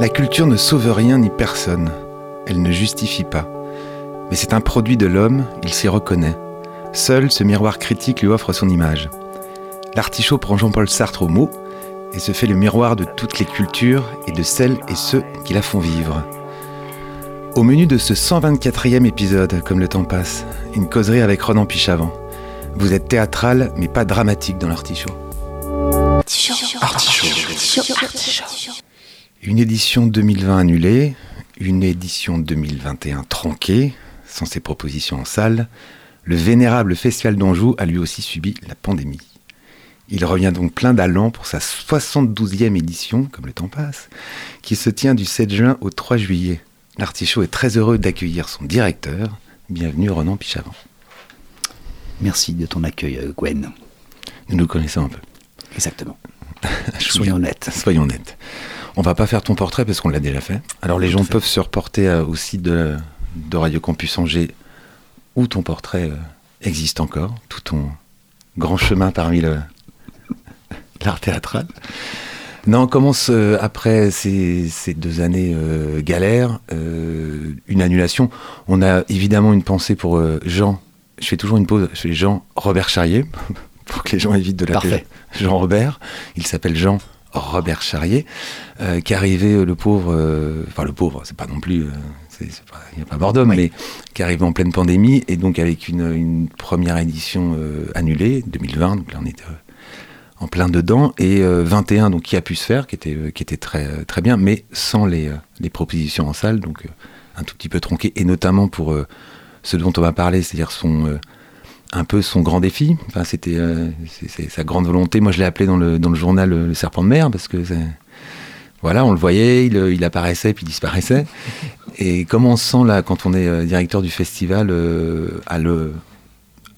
La culture ne sauve rien ni personne. Elle ne justifie pas. Mais c'est un produit de l'homme, il s'y reconnaît. Seul ce miroir critique lui offre son image. L'artichaut prend Jean-Paul Sartre au mot et se fait le miroir de toutes les cultures et de celles et ceux qui la font vivre. Au menu de ce 124e épisode, comme le temps passe, une causerie avec Ronan Pichavant. Vous êtes théâtral, mais pas dramatique dans l'artichaut. Une édition 2020 annulée, une édition 2021 tronquée, sans ses propositions en salle, le vénérable Festival d'Anjou a lui aussi subi la pandémie. Il revient donc plein d'allant pour sa 72e édition, comme le temps passe, qui se tient du 7 juin au 3 juillet. L'artichaut est très heureux d'accueillir son directeur. Bienvenue Ronan Pichavant. Merci de ton accueil, euh, Gwen. Nous nous connaissons un peu. Exactement. Soyons honnêtes. Soyons honnêtes. On va pas faire ton portrait parce qu'on l'a déjà fait. Alors les gens peuvent se reporter euh, au site de, de Radio Campus Angers où ton portrait euh, existe encore, tout ton grand chemin parmi le l'art théâtral. Non, on commence euh, après ces, ces deux années euh, galères, euh, une annulation. On a évidemment une pensée pour Jean. Je fais toujours une pause. Je fais Jean Robert Charrier pour que les gens évitent de l'appeler. Jean Robert. Il s'appelle Jean Robert Charrier, euh, qui arrivé euh, le pauvre, euh, enfin le pauvre, c'est pas non plus, euh, c'est- c'est pas- il n'y a pas mort d'homme, Oui. mais qui arrivé en pleine pandémie et donc avec une, une première édition annulée, 2020, donc là on était en plein dedans, et euh, 21 donc qui a pu se faire, qui était, qui était très, très bien, mais sans les, les propositions en salle, donc un tout petit peu tronqué, et notamment pour ce dont on va parler, c'est-à-dire son un peu son grand défi. Enfin, c'était euh, sa grande volonté. Moi, je l'ai appelé dans le, dans le journal euh, le serpent de mer parce que voilà, on le voyait, il, euh, il apparaissait puis il disparaissait. Et comment on se sent là quand on est directeur du festival euh, à le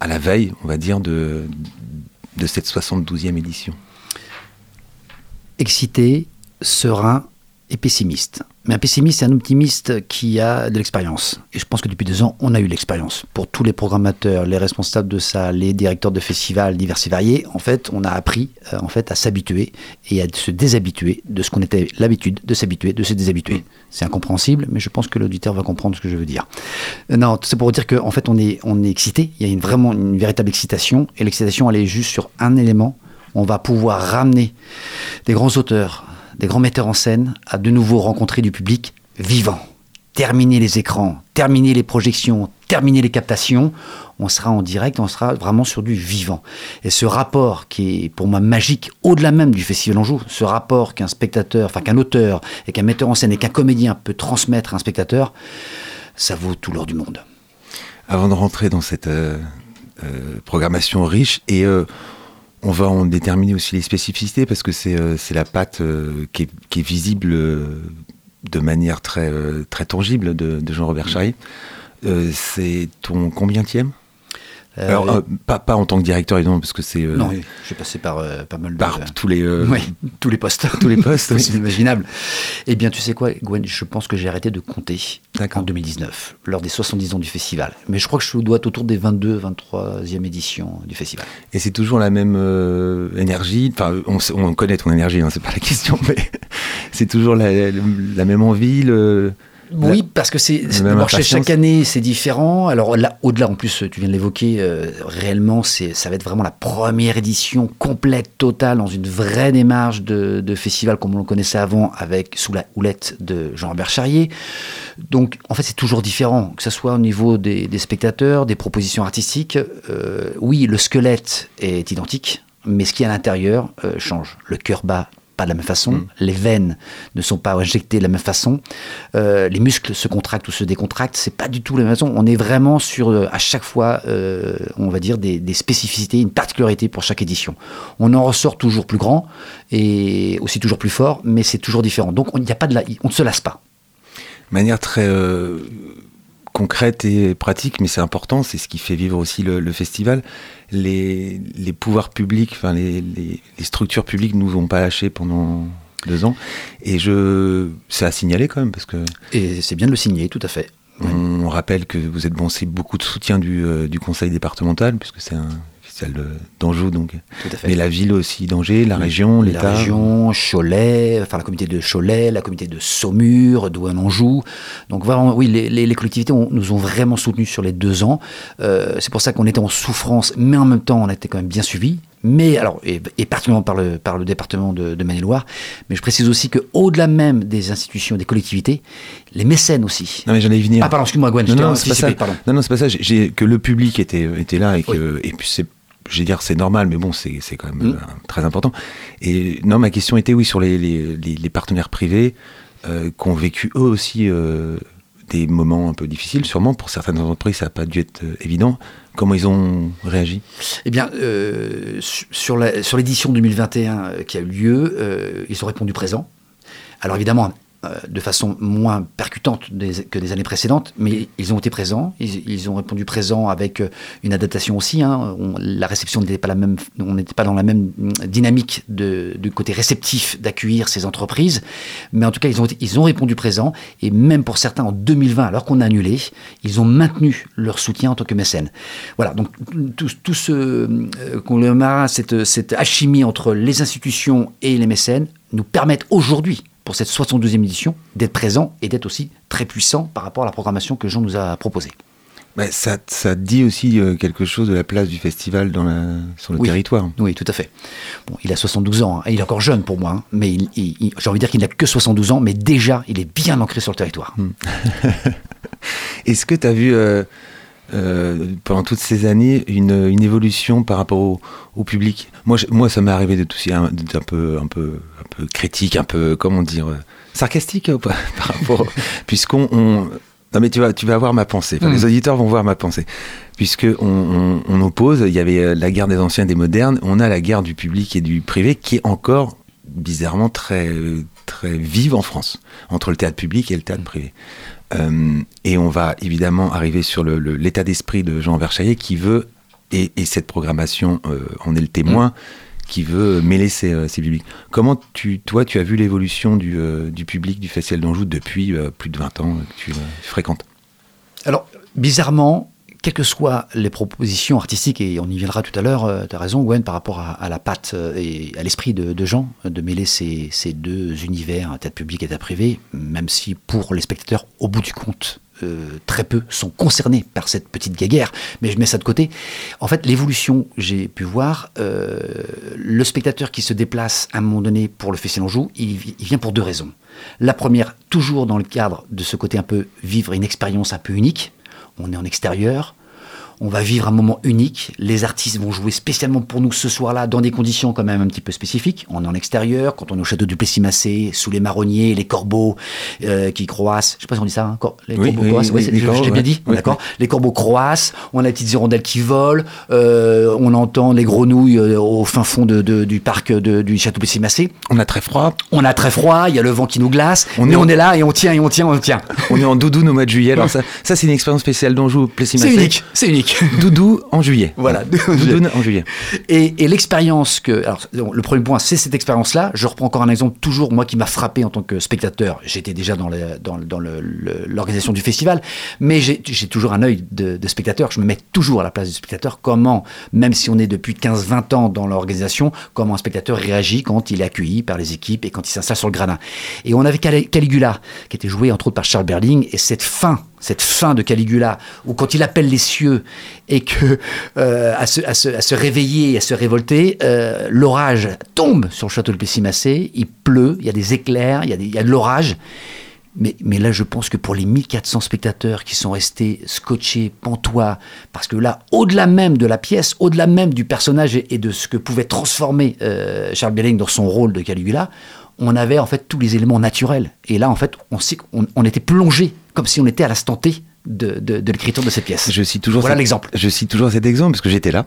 à la veille, on va dire, de, de cette 72e édition Excité, serein et pessimiste. Mais un pessimiste, c'est un optimiste qui a de l'expérience. Et je pense que depuis deux ans, on a eu l'expérience. Pour tous les programmateurs, les responsables de ça, les directeurs de festivals divers et variés, en fait, on a appris euh, en fait, à s'habituer et à se déshabituer de ce qu'on était l'habitude de s'habituer, de se déshabituer. C'est incompréhensible, mais je pense que l'auditeur va comprendre ce que je veux dire. Euh, Non, c'est pour dire qu'en fait, on est, on est excité. Il y a une, vraiment une véritable excitation. Et l'excitation, elle est juste sur un élément. On va pouvoir ramener des grands auteurs, des grands metteurs en scène à de nouveau rencontrer du public vivant. Terminer les écrans, terminer les projections, terminer les captations, on sera en direct, on sera vraiment sur du vivant. Et ce rapport qui est pour moi magique, au-delà même du Festival Anjou, ce rapport qu'un spectateur, enfin qu'un auteur et qu'un metteur en scène et qu'un comédien peut transmettre à un spectateur, ça vaut tout l'or du monde. Avant de rentrer dans cette euh, euh, programmation riche, et euh, on va en déterminer aussi les spécificités, parce que c'est euh, la patte euh, qui, est, visible euh, de manière très, très tangible de, Jean-Robert. Euh, c'est ton combienième Alors, euh, pas, pas en tant que directeur, évidemment, parce que c'est euh, non, j'ai passé par euh, pas mal de... par tous les, euh, Oui, tous les postes. tous les postes. oui. C'est inimaginable. Eh bien, tu sais quoi, Gwen, je pense que j'ai arrêté de compter en 2019, lors des 70 ans du festival. Mais je crois que je dois être autour des 22, 23e éditions du festival. Et c'est toujours la même euh, énergie. Enfin, on connaît ton énergie, hein, c'est pas la question, mais c'est toujours la, la même envie, le, Oui, parce que c'est chez impatience. chaque année, c'est différent. Alors là, au-delà, en plus, tu viens de l'évoquer, euh, réellement, c'est, ça va être vraiment la première édition complète, totale, dans une vraie démarche de, de festival comme on le connaissait avant, avec sous la houlette de Jean-Robert Charrier. Donc, en fait, c'est toujours différent, que ce soit au niveau des, des spectateurs, des propositions artistiques. Euh, oui, le squelette est identique, mais ce qui est à l'intérieur euh, change. Le cœur bat pas de la même façon, Mm. les veines ne sont pas injectées de la même façon, euh, les muscles se contractent ou se décontractent, c'est pas du tout la même façon. On est vraiment sur, euh, à chaque fois, euh, on va dire, des, des spécificités, une particularité pour chaque édition. On en ressort toujours plus grand et aussi toujours plus fort, mais c'est toujours différent. Donc, on, il y a pas de la, on ne se lasse pas. manière très euh, concrète et pratique, mais c'est important, c'est ce qui fait vivre aussi le, le festival. Les, les pouvoirs publics, enfin les, les, les structures publiques nous ont pas lâché pendant deux ans, et je, c'est à signaler quand même parce que Et c'est bien de le signer, tout à fait. on, rappelle que vous êtes bon, c'est beaucoup de soutien du, euh, du conseil départemental puisque c'est un de- d'Anjou donc, Tout à fait. mais la ville aussi d'Angers, la région, La l'État. région, Cholet, enfin la communauté de Cholet, la communauté de Saumur, Douai-Anjou. Donc vraiment, oui, les, les- les collectivités ont- nous ont vraiment soutenus sur les deux ans. Euh, c'est pour ça qu'on était en souffrance, mais en même temps, on été quand même bien suivis. Mais alors, et, et particulièrement par le, par le département de, de Maine-et-Loire. Mais je précise aussi que au-delà même des institutions, des collectivités, les mécènes aussi. Non mais j'allais y venir. Ah pardon, excuse-moi Gwen, je Non, t'ai non, c'est pas ça. pardon. Non, non, c'est pas ça. J'ai- que le public était était là et que et puis c'est je vais dire c'est normal, mais bon c'est c'est quand même Mm. euh, très important. Et non, ma question était oui sur les les, les, les partenaires privés euh, qui ont vécu eux aussi euh, des moments un peu difficiles, sûrement pour certaines entreprises ça n'a pas dû être évident. Comment ils ont réagi? Eh bien, su- sur la- sur l'édition 2021 euh, qui a eu lieu, ils ont répondu présent. Alors évidemment, de façon moins percutante des- que des années précédentes, mais ils ont été présents. Ils, ils ont répondu présent avec euh, une adaptation aussi. hein. On- la réception n'était pas la même. On n'était pas dans la même mm, dynamique de, du côté réceptif d'accueillir ces entreprises. Mais en tout cas, ils ont, ils ont répondu présent. Et même pour certains, en 2020, alors qu'on a annulé, ils ont maintenu leur soutien en tant que mécène. Voilà, donc tout, tout ce euh, qu'on marre, cette, cette alchimie entre les institutions et les mécènes nous permettent aujourd'hui, pour cette 72e édition, d'être présents et d'être aussi très puissants par rapport à la programmation que Jean nous a proposée. Bah, ça, ça dit aussi euh, quelque chose de la place du festival dans la, sur le Oui. territoire. Oui, tout à fait. Bon, il a 72 ans, hein, et il est encore jeune pour moi, hein, mais j'ai envie de dire qu'il n'a que 72 ans, mais déjà, il est bien ancré sur le territoire. Est-ce que tu as vu euh, euh, pendant toutes ces années une, une évolution par rapport au, au public moi, je- moi, ça m'est arrivé d'être aussi un, d'être un peu, un peu, un peu critique, un peu, comment dire, euh, sarcastique euh, par rapport, puisqu'on, on- non mais tu vas, tu vas voir ma pensée. Enfin, Mm. Les auditeurs vont voir ma pensée, puisque on, on, on oppose. Il y avait euh, la guerre des anciens et des modernes. On a la guerre du public et du privé qui est encore bizarrement très, très vive en France entre le théâtre public et le théâtre privé. Euh, et on va évidemment arriver sur l'état d'esprit de Jean Verchaillet qui veut, et, et cette programmation euh, en est le témoin, qui veut mêler ces, euh, ces publics. Comment tu, toi, tu as vu l'évolution du, euh, du public du Festival d'Anjou depuis plus de 20 ans que tu fréquentes? Alors, bizarrement, quelles que soient les propositions artistiques, et on y viendra tout à l'heure, tu as raison, Gwen, par rapport à, la patte euh, et à l'esprit de, Jean, euh, de mêler ces, deux univers, théâtre public et théâtre privé, même si pour les spectateurs, au bout du compte, euh, très peu sont concernés par cette petite guéguerre, mais je mets ça de côté. En fait, l'évolution, j'ai pu voir, euh, le spectateur qui se déplace à un moment donné pour le Festival Anjou, il, il vient pour deux raisons. La première, toujours dans le cadre de ce côté un peu vivre une expérience un peu unique. On est en extérieur, on va vivre un moment unique. Les artistes vont jouer spécialement pour nous ce soir-là dans des conditions quand même un petit peu spécifiques. On est en extérieur, quand on est au château du Plessis-Massé, sous les marronniers, les corbeaux euh, qui croissent. Je sais pas si on dit ça, hein, cor- les Oui, corbeaux oui, croissent. oui, les je- corbeaux, J'ai bien dit, d'accord. Les corbeaux croissent. On a les petites hirondelles qui volent. euh, on entend les grenouilles euh, au fin fond de- de- du parc de- du château Plessis-Massé. On a très froid, On a très froid, il y a le vent qui nous glace, On mais est en- on est là et on tient et on tient, on tient. on est en doudoune au mois de juillet. Alors ça, ça c'est une expérience spéciale d'Anjou, Plessis C'est unique, c'est unique. Doudou en juillet. Voilà. Doudou en juillet. Et, et l'expérience que. Alors, le premier point, c'est cette expérience-là. Je reprends encore un exemple, toujours moi qui m'a frappé en tant que spectateur. J'étais déjà dans le- dans, dans le- le- l'organisation du festival, mais j'ai toujours un œil de, de spectateur. Je me mets toujours à la place du spectateur. Comment, même si on est depuis 15-20 ans dans l'organisation, comment un spectateur réagit quand il est accueilli par les équipes et quand il s'installe sur le gradin. Et on avait Cali- Caligula, qui était joué entre autres par Charles Berling, et cette fin cette fin de Caligula, où quand il appelle les cieux et que euh, à, se, à se- à se réveiller, à se révolter, euh, l'orage tombe sur le château de Pessimacé, il pleut, il y a des éclairs, il y a, des- il y a de l'orage. Mais, mais là, je pense que pour les 1400 spectateurs qui sont restés scotchés, pantois, parce que là, au-delà même de la pièce, au-delà même du personnage et, et de ce que pouvait transformer euh, Charles Belling dans son rôle de Caligula, on avait en fait tous les éléments naturels. Et là, en fait, on, sait qu'on- on était plongé comme si on était à l'instant T de, de- de l'écriture de cette pièce. Je cite toujours Voilà l'exemple. Je cite toujours cet exemple parce que j'étais là.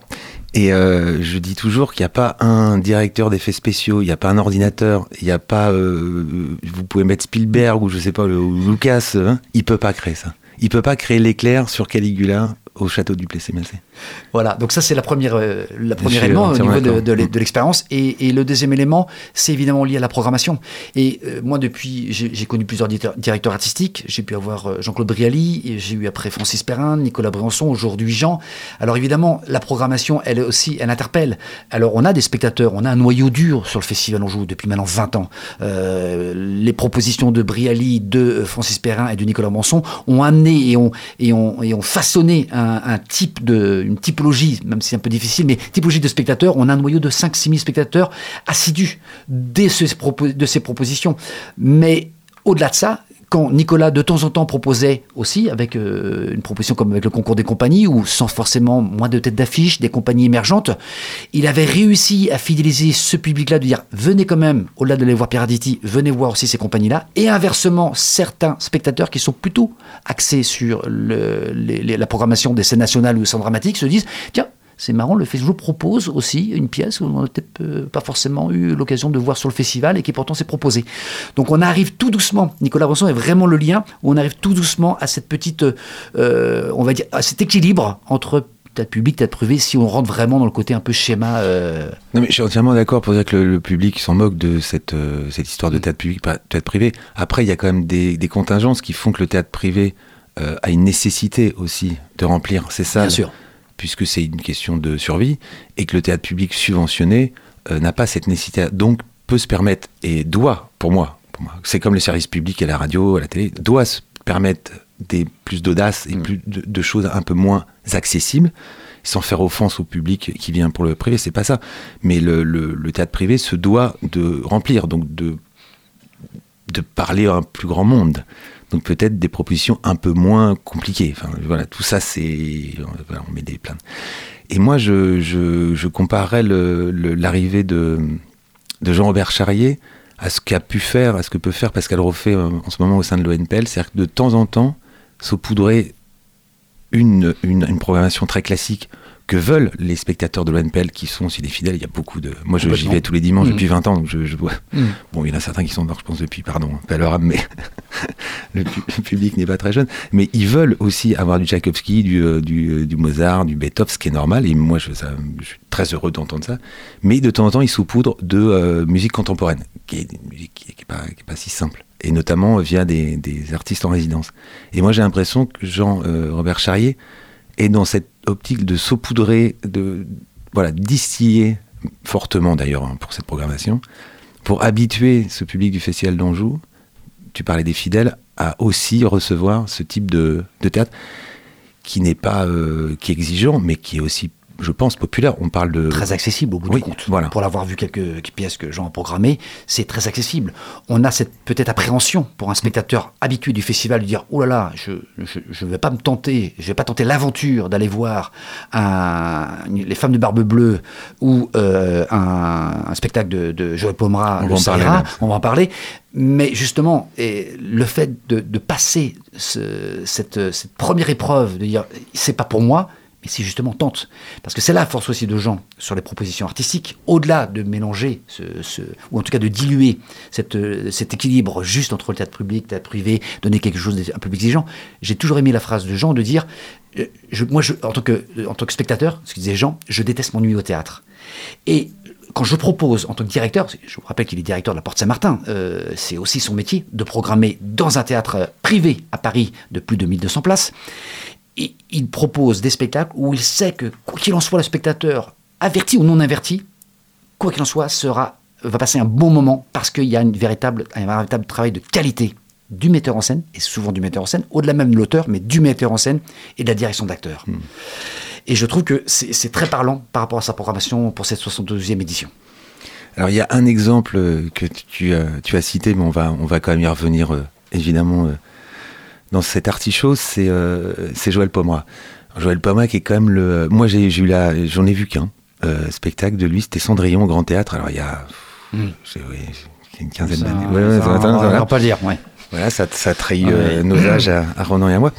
Et euh, je dis toujours qu'il n'y a pas un directeur d'effets spéciaux, il n'y a pas un ordinateur, il n'y a pas. euh, vous pouvez mettre Spielberg ou je sais pas, ou Lucas, hein, il peut pas créer ça. Il peut pas créer l'éclair sur Caligula au château du Plessis-Massé. Voilà, donc ça c'est la première, euh, la première élément au niveau de, de Mm. de l'expérience. Et, et le deuxième élément, c'est évidemment lié à la programmation. Et euh, moi, depuis, j'ai connu plusieurs directeurs, artistiques. J'ai pu avoir euh, Jean-Claude Brialy, j'ai eu après Francis Perrin, Nicolas Briançon, aujourd'hui Jean. Alors évidemment, la programmation, elle aussi, elle interpelle. Alors on a des spectateurs, on a un noyau dur sur le festival Anjou depuis maintenant 20 ans. Euh, les propositions de Brialy, de euh, Francis Perrin et de Nicolas Briançon ont amené et ont, et ont, et ont façonné un, un type de, une typologie, même si c'est un peu difficile, mais typologie de spectateurs. On a un noyau de 5-6 000 spectateurs assidus propo- de ces propositions. Mais au-delà de ça, quand Nicolas de temps en temps proposait aussi, avec euh, une proposition comme avec le concours des compagnies, ou sans forcément moins de têtes d'affiche, des compagnies émergentes, il avait réussi à fidéliser ce public-là, de dire venez quand même, au-delà de les voir Piraditi, venez voir aussi ces compagnies-là, et inversement, certains spectateurs qui sont plutôt axés sur la programmation des scènes nationales ou des scènes dramatiques se disent tiens, c'est marrant, le festival propose aussi une pièce où on n'a peut-être euh, pas forcément eu l'occasion de voir sur le festival et qui pourtant s'est proposée. Donc on arrive tout doucement, Nicolas Bresson est vraiment le lien, où on arrive tout doucement à cette petite, euh, on va dire, à cet équilibre entre théâtre public, théâtre privé, si on rentre vraiment dans le côté un peu schéma. euh, Non mais je suis entièrement d'accord pour dire que le, le public s'en moque de cette, euh, cette histoire de théâtre public, théâtre privé. Après, il y a quand même des, des contingences qui font que le théâtre privé euh, a une nécessité aussi de remplir ses salles. Bien sûr. Puisque c'est une question de survie et que le théâtre public subventionné euh, n'a pas cette nécessité. Donc peut se permettre et doit, pour moi, pour moi c'est comme le service public à la radio, à la télé, doit se permettre des plus d'audace et plus de, de choses un peu moins accessibles sans faire offense au public qui vient pour le privé, c'est pas ça. Mais le, le- le théâtre privé se doit de remplir, donc de, de parler à un plus grand monde. Donc peut-être des propositions un peu moins compliquées. Enfin, voilà, tout ça, c'est... on met des plaintes. Et moi, je, je, je l'arrivée de, de Jean-Robert Charrier à ce qu'a pu faire, à ce que peut faire Pascal Roffet euh, en ce moment au sein de l'ONPL. C'est-à-dire que de temps en temps, saupoudrer une, une, une programmation très classique que veulent les spectateurs de l'ONPL qui sont aussi des fidèles. Il y a beaucoup de. Moi, je- j'y vais tous les dimanches Mhm. depuis 20 ans, donc je, je vois. Mhm. Bon, il y en a certains qui sont morts, je pense, depuis, pardon, pas leur âme, mais le, pu- le public n'est pas très jeune. Mais ils veulent aussi avoir du Tchaïkovski, du, euh, du, euh, du Mozart, du Beethoven, ce qui est normal. Et moi, je, ça- je suis très heureux d'entendre ça. Mais de temps en temps, ils saupoudrent de euh, musique contemporaine, qui est une musique qui n'est pas si simple. Et notamment via des, des artistes en résidence. Et moi, j'ai l'impression que Jean-Robert Charrier est dans cette optique de saupoudrer, de voilà, distiller fortement d'ailleurs hein, pour cette programmation, pour habituer ce public du Festival d'Anjou, tu parlais des fidèles, à aussi recevoir ce type de, théâtre qui n'est pas euh, qui exigeant, mais qui est aussi, je pense, populaire. On parle de très accessible au bout Oui, du compte. voilà. Pour l'avoir vu quelques pièces que Jean a programmées, c'est très accessible. On a cette peut-être appréhension pour un spectateur habitué du festival de dire oh là là, je je, je vais pas me tenter, je vais pas tenter l'aventure d'aller voir un- les femmes de barbe bleue ou euh, un, un spectacle de, de Joël Pomera, On le va en parler, Sahara. là. on va en parler. Mais justement, et le fait de, de passer ce- cette, cette première épreuve, de dire c'est pas pour moi, mais si justement tente. Parce que c'est la force aussi de Jean sur les propositions artistiques, au-delà de mélanger, ce, ou en tout cas de diluer cette, euh, cet équilibre juste entre le théâtre public, le théâtre privé, donner quelque chose d'un peu exigeant. J'ai toujours aimé la phrase de Jean de dire, euh, moi en, tant que, en tant que spectateur, ce que disait Jean, je déteste m'ennuyer au théâtre. Et quand je propose en tant que directeur, je vous rappelle qu'il est directeur de la Porte Saint-Martin, euh, c'est aussi son métier de programmer dans un théâtre euh, privé à Paris de plus de 1200 places. Et il propose des spectacles où il sait que, quoi qu'il en soit, le spectateur, averti ou non averti, quoi qu'il en soit, sera, va passer un bon moment parce qu'il y a une véritable, un véritable travail de qualité du metteur en scène, et souvent du metteur en scène, au-delà même de l'auteur, mais du metteur en scène et de la direction d'acteur. Et je trouve que c'est très parlant par rapport à sa programmation pour cette 72e édition. Alors il y a un exemple que tu, as- tu as cité, mais on va, on va quand même y revenir euh, évidemment euh, dans cet artichaut, c'est euh, c'est Joël Pomera. Joël Pomera qui est quand même le... Moi j'ai eu la... j'en ai vu qu'un euh, spectacle de lui, c'était Cendrillon au Grand Théâtre. Alors il y a... Mm. oui, j'ai une quinzaine d'années. Ouais, ça, ça on va, pas le dire, ouais. Voilà, ça, ça trahit Ah euh, nos âges à, à Ronan et à moi,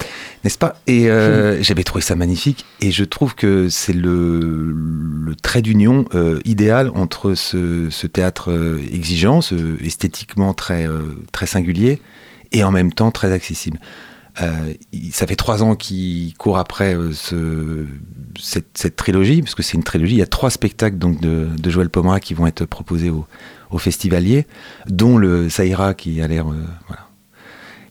n'est-ce pas? Et euh, j'avais trouvé ça magnifique, et je trouve que c'est le, le trait d'union euh, idéal entre ce, ce théâtre exigeant, ce, esthétiquement très, très singulier, et en même temps très accessible. Euh, ça fait trois ans qu'il court après euh, ce, cette, trilogie, parce que c'est une trilogie. Il y a trois spectacles donc de, Joël Pomera qui vont être proposés au, festivalier, dont le Saïra qui a l'air. euh.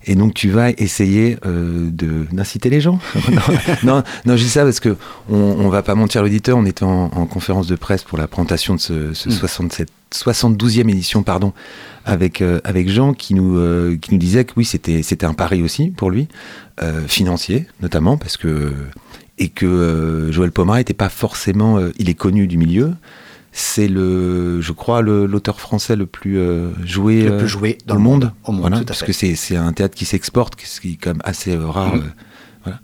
Et donc tu vas essayer euh, de d'inciter les gens. non, non, non, je dis ça parce que on, on va pas mentir à l'auditeur. On était en, en conférence de presse pour la présentation de ce, ce Mm. 67, 72e édition, pardon, avec euh, avec Jean qui nous euh, qui nous disait que oui c'était c'était un pari aussi pour lui, financier notamment parce que et que Joël Pomera était pas forcément, il est connu du milieu. C'est le, je crois, le- l'auteur français le plus euh, joué, Le euh, plus joué dans au le monde. monde. Au monde, Voilà, tout à parce fait. que c'est c'est un théâtre qui s'exporte, ce qui est quand même assez euh, rare. Voilà.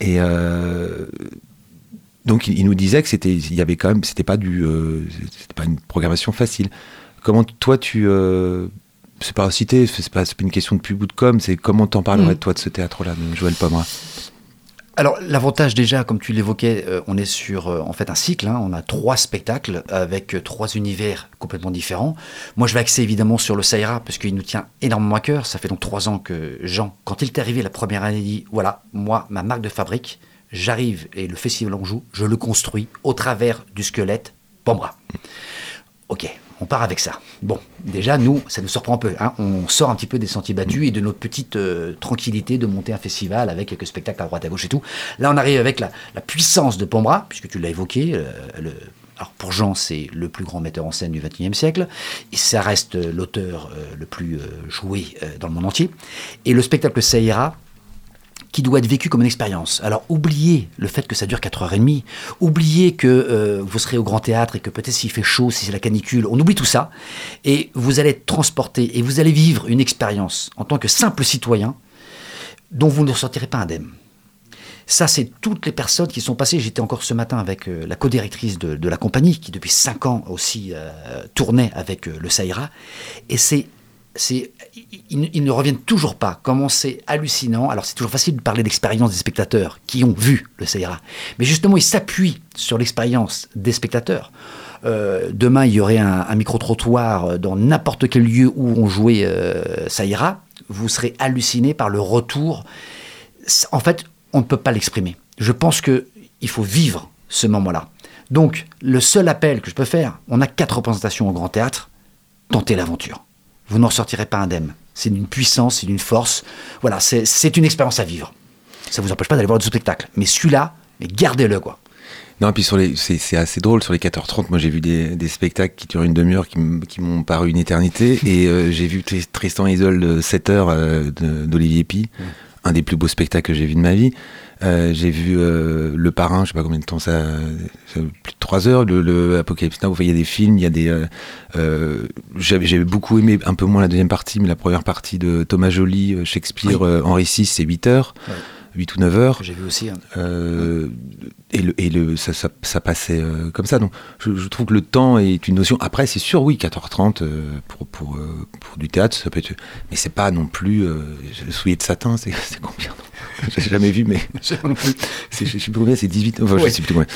Et euh, donc il, il nous disait que c'était, il y avait quand même, c'était pas du, euh, c'était pas une programmation facile. Comment toi tu, euh, c'est pas cité, c'est pas, c'est pas une question de pub ou de com, c'est comment t'en parlerais Mhm. toi de ce théâtre-là, Joël Pomera? Alors l'avantage déjà, comme tu l'évoquais, euh, on est sur euh, en fait un cycle. hein. on a trois spectacles avec euh, trois univers complètement différents. Moi, je vais axer évidemment sur le Saïra parce qu'il nous tient énormément à cœur. Ça fait donc trois ans que Jean, quand il est arrivé la première année, dit voilà, moi, ma marque de fabrique, j'arrive et le festival en joue, je le construis au travers du squelette Pambra. Ok, on part avec ça. Bon, déjà, nous, ça nous surprend un peu. hein. On sort un petit peu des sentiers battus et de notre petite euh, tranquillité de monter un festival avec quelques spectacles à droite à gauche et tout. Là, on arrive avec la, puissance de Pombra, puisque tu l'as évoqué. euh, alors pour Jean, c'est le plus grand metteur en scène du XXIe siècle, et ça reste euh, l'auteur le plus joué dans le monde entier. Et le spectacle Saïra, qui doit être vécu comme une expérience. Alors oubliez le fait que ça dure 4h30, oubliez que euh, vous serez au grand théâtre et que peut-être s'il fait chaud, si c'est la canicule, on oublie tout ça, et vous allez être transporté et vous allez vivre une expérience en tant que simple citoyen dont vous ne ressortirez pas indemne. Ça, c'est toutes les personnes qui sont passées. J'étais encore ce matin avec euh, la co-directrice de, la compagnie, qui depuis 5 ans aussi euh, tournait avec le Saïra. Et c'est. C'est ils, ne reviennent toujours pas. Comment c'est hallucinant. Alors, c'est toujours facile de parler d'expérience des spectateurs qui ont vu le Saïra. Mais justement, ils s'appuient sur l'expérience des spectateurs. Euh, demain, il y aurait un, micro-trottoir dans n'importe quel lieu où on jouait euh, Saïra. Vous serez halluciné par le retour. En fait, on ne peut pas l'exprimer. Je pense que il faut vivre ce moment-là. Donc, le seul appel que je peux faire, on a quatre représentations au Grand Théâtre, tentez l'aventure. Vous n'en sortirez pas indemne. C'est d'une puissance, c'est d'une force. Voilà, c'est une expérience à vivre. Ça vous empêche pas d'aller voir du spectacle. Mais celui-là, mais gardez-le, quoi. Non, et puis sur les, c'est, assez drôle sur les 14h30. Moi, j'ai vu des, des spectacles qui durent une demi-heure, qui, m'ont paru une éternité. et euh, j'ai vu Tris- Tristan 7 heures euh, de- d'Olivier Pi, un des plus beaux spectacles que j'ai vu de ma vie. Euh, j'ai vu euh, Le Parrain, je sais pas combien de temps ça, ça- plus de 3 heures. Le, le Apocalypse Now, il y a des films, il y a des. euh, j'avais, beaucoup aimé, un peu moins la deuxième partie, mais la première partie de Thomas Joly, Shakespeare, Oui. Henri VI, c'est 8 heures. Ouais. 8 ou 9 heures. J'ai vu aussi. hein. Euh, et le, et le, ça, ça, ça passait euh, comme ça. Donc, je, je trouve que le temps est une notion. Après, c'est sûr, oui, 4h30 euh, pour, pour, pour du théâtre, ça peut être. Mais c'est pas non plus. Soulier de satin, c'est c'est combien J'ai jamais vu, mais je sais plus combien, c'est 18. Enfin, je Ouais. sais plus combien.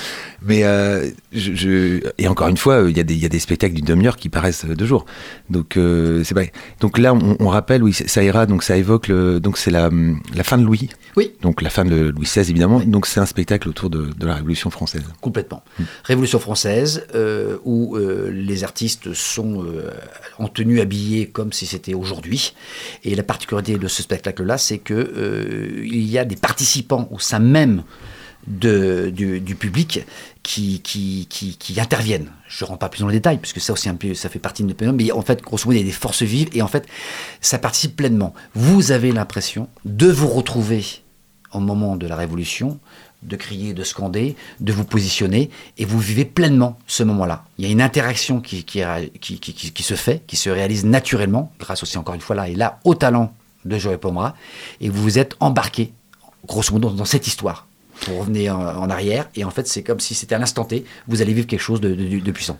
Mais euh, je, je- et encore une fois, il y, a des- il y a des spectacles d'une demi-heure qui paraissent deux jours. Donc euh, c'est. Donc là, on, on rappelle, oui, ça ira. Donc ça évoque le. Donc c'est la, la fin de Louis. Oui. Donc la fin de Louis XVI évidemment. Donc c'est un spectacle autour de, de la Révolution française. Complètement. Révolution française, euh, où euh, les artistes sont en tenue habillée comme si c'était aujourd'hui. Et la particularité de ce spectacle-là, c'est que il y a des participants au sein même du, public qui, qui, qui, interviennent. Je ne rentre pas plus dans le détail, puisque ça aussi, ça fait partie de notre phénomène, mais en fait, grosso modo, il y a des forces vives, et en fait, ça participe pleinement. Vous avez l'impression de vous retrouver au moment de la Révolution, de crier, de scander, de vous positionner, et vous vivez pleinement ce moment-là. Il y a une interaction qui- qui- qui se fait, qui se réalise naturellement, grâce aussi encore une fois là, et là, au talent de Joël Pomera, et vous vous êtes embarqué, grosso modo, dans cette histoire. Vous revenez en, en arrière, et en fait, c'est comme si c'était à l'instant T, vous allez vivre quelque chose de, de- de puissant.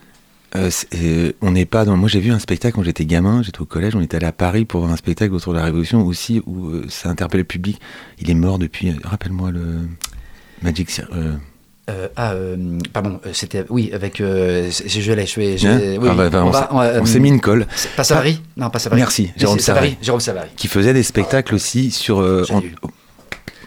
Euh, euh, on n'est pas dans. Moi, j'ai vu un spectacle quand j'étais gamin. J'étais au collège. On est allé à Paris pour voir un spectacle autour de la Révolution aussi où euh, ça interpellait le public. Il est mort depuis. Rappelle-moi le Magic. Cir- ah, pardon, c'était, oui, avec, je l'ai, je vais, je- hein oui, Ah, bah, bah, on s'est- on mis une colle. Pas Savary Non, pas Savary. Merci, Jérôme Savary. Jérôme Savary. qui faisait des spectacles aussi sur. en-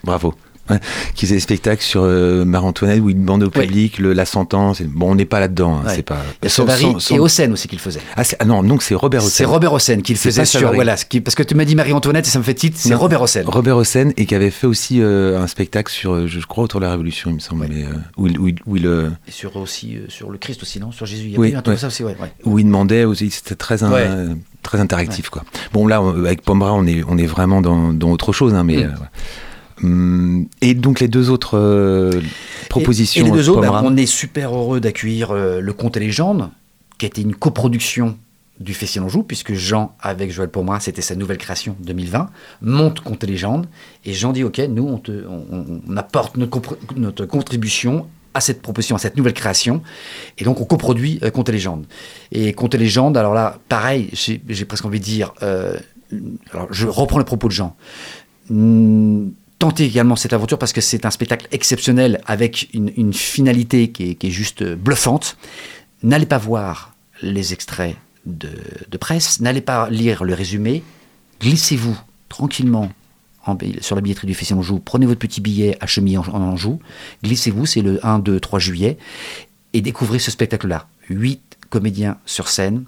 bravo. Ouais, qui faisait des spectacles sur euh, Marie-Antoinette où il demandait au Ouais. public le- la sentence. Et Bon, on n'est pas là-dedans. hein, Ouais. C'est pas. Sans- sans- sans- et aussi qu'il faisait. Ah, c'est- ah non, donc c'est Robert C'est Hossein. Robert Hossein qui le C'est faisait sur. Voilà, qui- parce que tu m'as dit Marie-Antoinette et ça me fait titre, c'est. Robert Hossein. Robert Hossein et qui avait fait aussi euh, un spectacle sur, euh, je crois, autour de la Révolution, il me semble, mais, euh, où, il, où il- où il, Et sur, aussi, sur le Christ aussi, non? Sur Jésus. Il y a Oui, eu un truc ça aussi, où il demandait aussi, c'était très, un- très interactif. Quoi. Bon, là, on- avec Pomera, on est, on est vraiment dans, dans autre chose, hein, mais. Mm. Euh. Hum, et donc les deux autres euh, propositions. Et, et les deux autres, ben, Pomera. on est super heureux d'accueillir euh, Le Conte et Légende, qui a été une coproduction du Festival Anjou, puisque Jean, avec Joël Pomera, c'était sa nouvelle création 2020, monte Conte et Légende. Et Jean dit Ok, nous, on, te- on- on apporte notre, contribution à cette proposition, à cette nouvelle création. Et donc, on coproduit euh, Conte et Légende. Et Conte et Légende, alors là, pareil, j'ai presque envie de dire. euh, alors, je reprends le propos de Jean. Hmm, Tentez également cette aventure parce que c'est un spectacle exceptionnel avec une, finalité qui est, juste bluffante. N'allez pas voir les extraits de, presse, n'allez pas lire le résumé, glissez-vous tranquillement sur la billetterie du Festival Anjou, prenez votre petit billet à chemise en, en Anjou, glissez-vous, c'est le 1, 2, 3 juillet, et découvrez ce spectacle-là. Huit comédiens sur scène,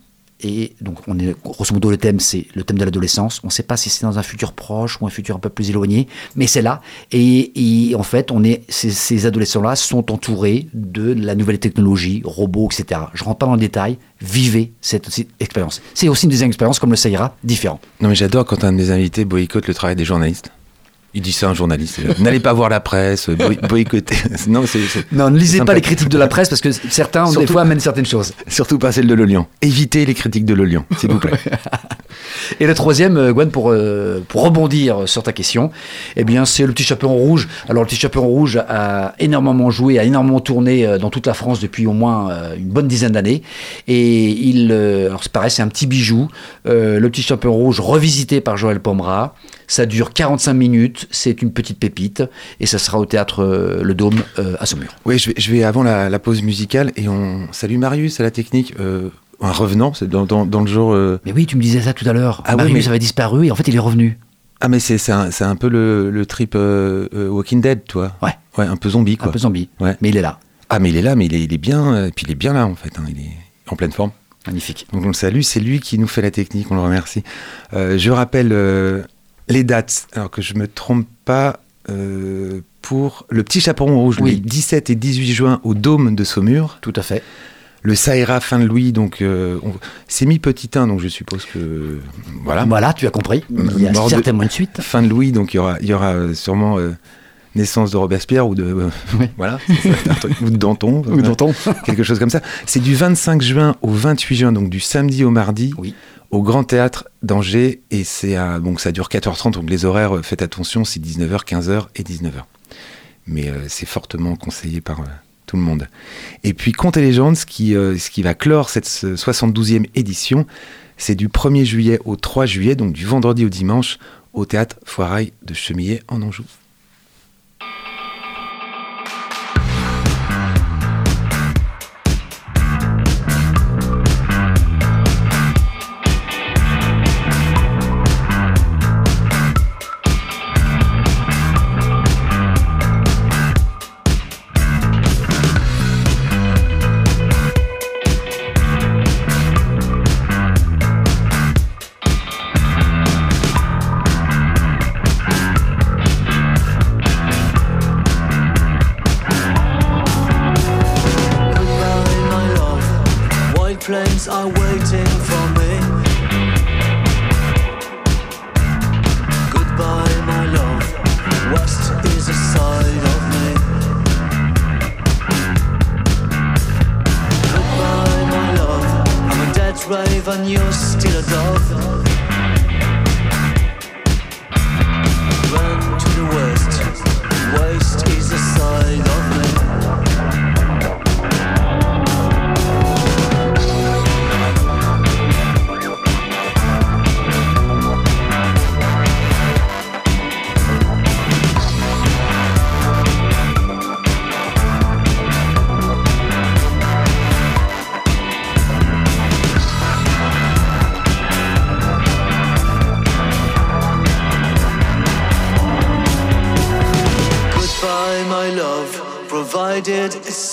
et donc, on est, grosso modo, le thème, c'est le thème de l'adolescence. On ne sait pas si c'est dans un futur proche ou un futur un peu plus éloigné, mais c'est là. Et, en fait, ces, adolescents-là sont entourés de la nouvelle technologie, robots, etc. Je ne rentre pas dans le détail. Vivez cette, cette expérience. C'est aussi une deuxième expérience, comme le Saïra, différent. Non, mais j'adore quand un de mes invités boycotte le travail des journalistes. Il dit ça à un journaliste. N'allez pas voir la presse, boy- boycotter. non, ne lisez pas les critiques de la presse parce que certains, des fois, amènent certaines choses. Surtout pas celle de Le Lion. Évitez les critiques de Le Lion, s'il vous plaît. Et le troisième, euh, Gwen, pour, euh, pour rebondir sur ta question, eh bien, c'est le petit chaperon rouge. Alors, le petit chaperon rouge a énormément joué, a énormément tourné euh, dans toute la France depuis au moins une bonne dizaine d'années. Et il, alors c'est pareil, c'est un petit bijou. Euh, le petit chaperon rouge revisité par Joël Pomera. Ça dure 45 minutes. C'est une petite pépite. Et ça sera au théâtre euh, Le Dôme euh, à Saumur. Oui, je vais, je vais avant la, la pause musicale et on salue Marius à la technique. euh, un revenant, c'est dans, dans, dans le genre. Mais oui, tu me disais ça tout à l'heure. Ah oui, Marius mais- avait disparu et en fait, il est revenu. Ah, mais c'est c'est un, c'est un peu le, le trip Walking Dead, toi. Ouais. Ouais, un peu zombie, quoi. Un peu zombie. Ouais. Mais il est là. Ah, mais il est là, mais il est, il est bien. Et puis il est bien là, en fait. hein, il est en pleine forme. Magnifique. Donc on le salue, c'est lui qui nous fait la technique, on le remercie. Euh, je rappelle euh, les dates, alors que je me trompe pas, euh, pour le petit chaperon rouge, Oui. les 17 et 18 juin au Dôme de Saumur. Tout à fait. Le Saïra fin de Louis, donc euh, on- c'est mis petit 1, donc je suppose que voilà. Voilà, tu as compris. Il y a Mort de- certainement une suite. Fin de Louis, donc il y aura, il y aura euh, sûrement euh, naissance de Robespierre ou de euh, Oui. voilà, un truc, ou de Danton, Ou Danton. quelque chose comme ça. C'est du 25 juin au 28 juin, donc du samedi au mardi, Oui. Au Grand Théâtre d'Angers, et c'est ça dure 4h30, donc les horaires, euh, faites attention, c'est 19h, 15h et 19h. Mais euh, c'est fortement conseillé par euh, tout le monde. Et puis Contes et légendes, ce qui, ce qui va clore cette ce 72e édition, c'est du 1er juillet au 3 juillet, donc du vendredi au dimanche, au théâtre Foirail de Chemillé en Anjou. I'm a dead rave and you're still a dove.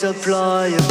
Supply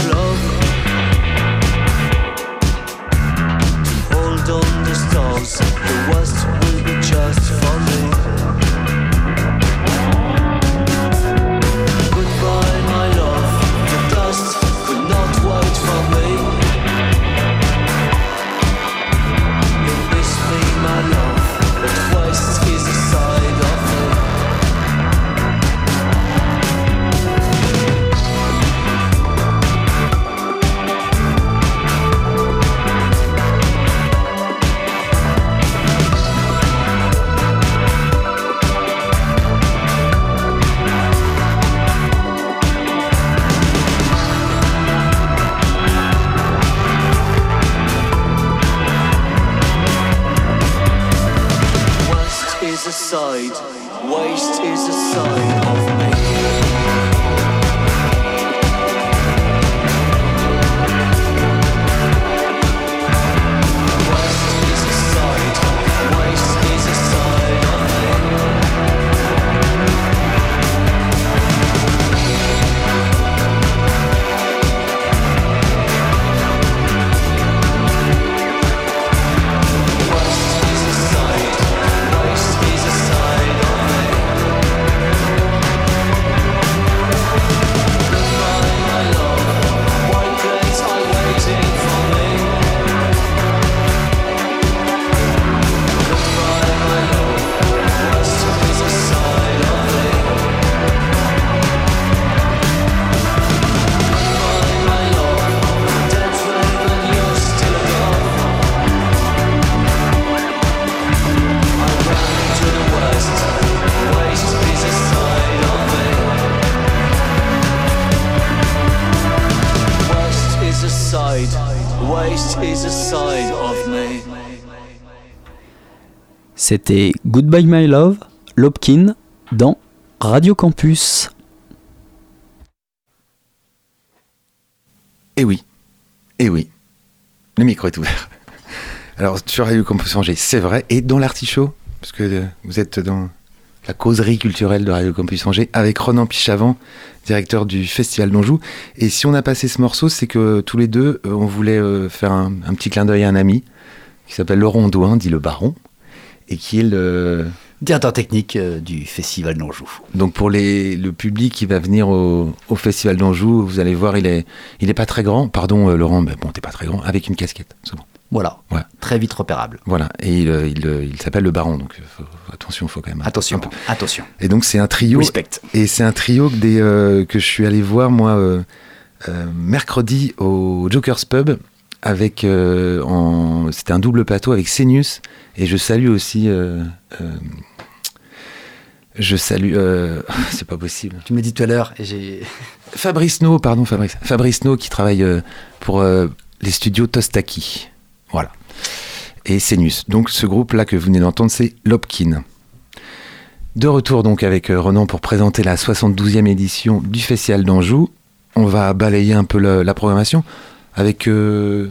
C'était Goodbye My Love, Lopkin, dans Radio Campus. Et oui, et oui, le micro est ouvert. Alors, sur Radio Campus Angers, c'est vrai, et dans l'artichaut, parce que euh, vous êtes dans la causerie culturelle de Radio Campus Angers, avec Ronan Pichavant, directeur du Festival d'Anjou. Et si on a passé ce morceau, c'est que tous les deux, euh, on voulait euh, faire un petit clin d'œil à un ami, qui s'appelle Laurent Douin, dit le Baron, et qui est le... Directeur technique euh, du Festival d'Anjou. Donc pour les, le public qui va venir au, au Festival d'Anjou, vous allez voir, il est, il est pas très grand. Pardon euh, Laurent, mais bon, t'es pas très grand, avec une casquette, souvent. Voilà, Ouais. très vite repérable. Voilà, et il, euh, il, il s'appelle le Baron, donc faut- attention, faut quand même. Attention, attention. Et donc c'est un trio. Respect. Et c'est un trio que, des, euh, que je suis allé voir moi euh, euh, mercredi au Joker's Pub avec euh, en c'était un double plateau avec Senius et je salue aussi euh, euh, je salue c'est pas possible. Tu m'as dit tout à l'heure et j'ai. Fabrice No pardon Fabrice. Fabrice No qui travaille pour les studios Tostaki. Voilà. Et Senius. Donc ce groupe là que vous venez d'entendre c'est Lopkin. De retour donc avec Renan pour présenter la 72e édition du Festival d'Anjou. On va balayer un peu la programmation avec... euh,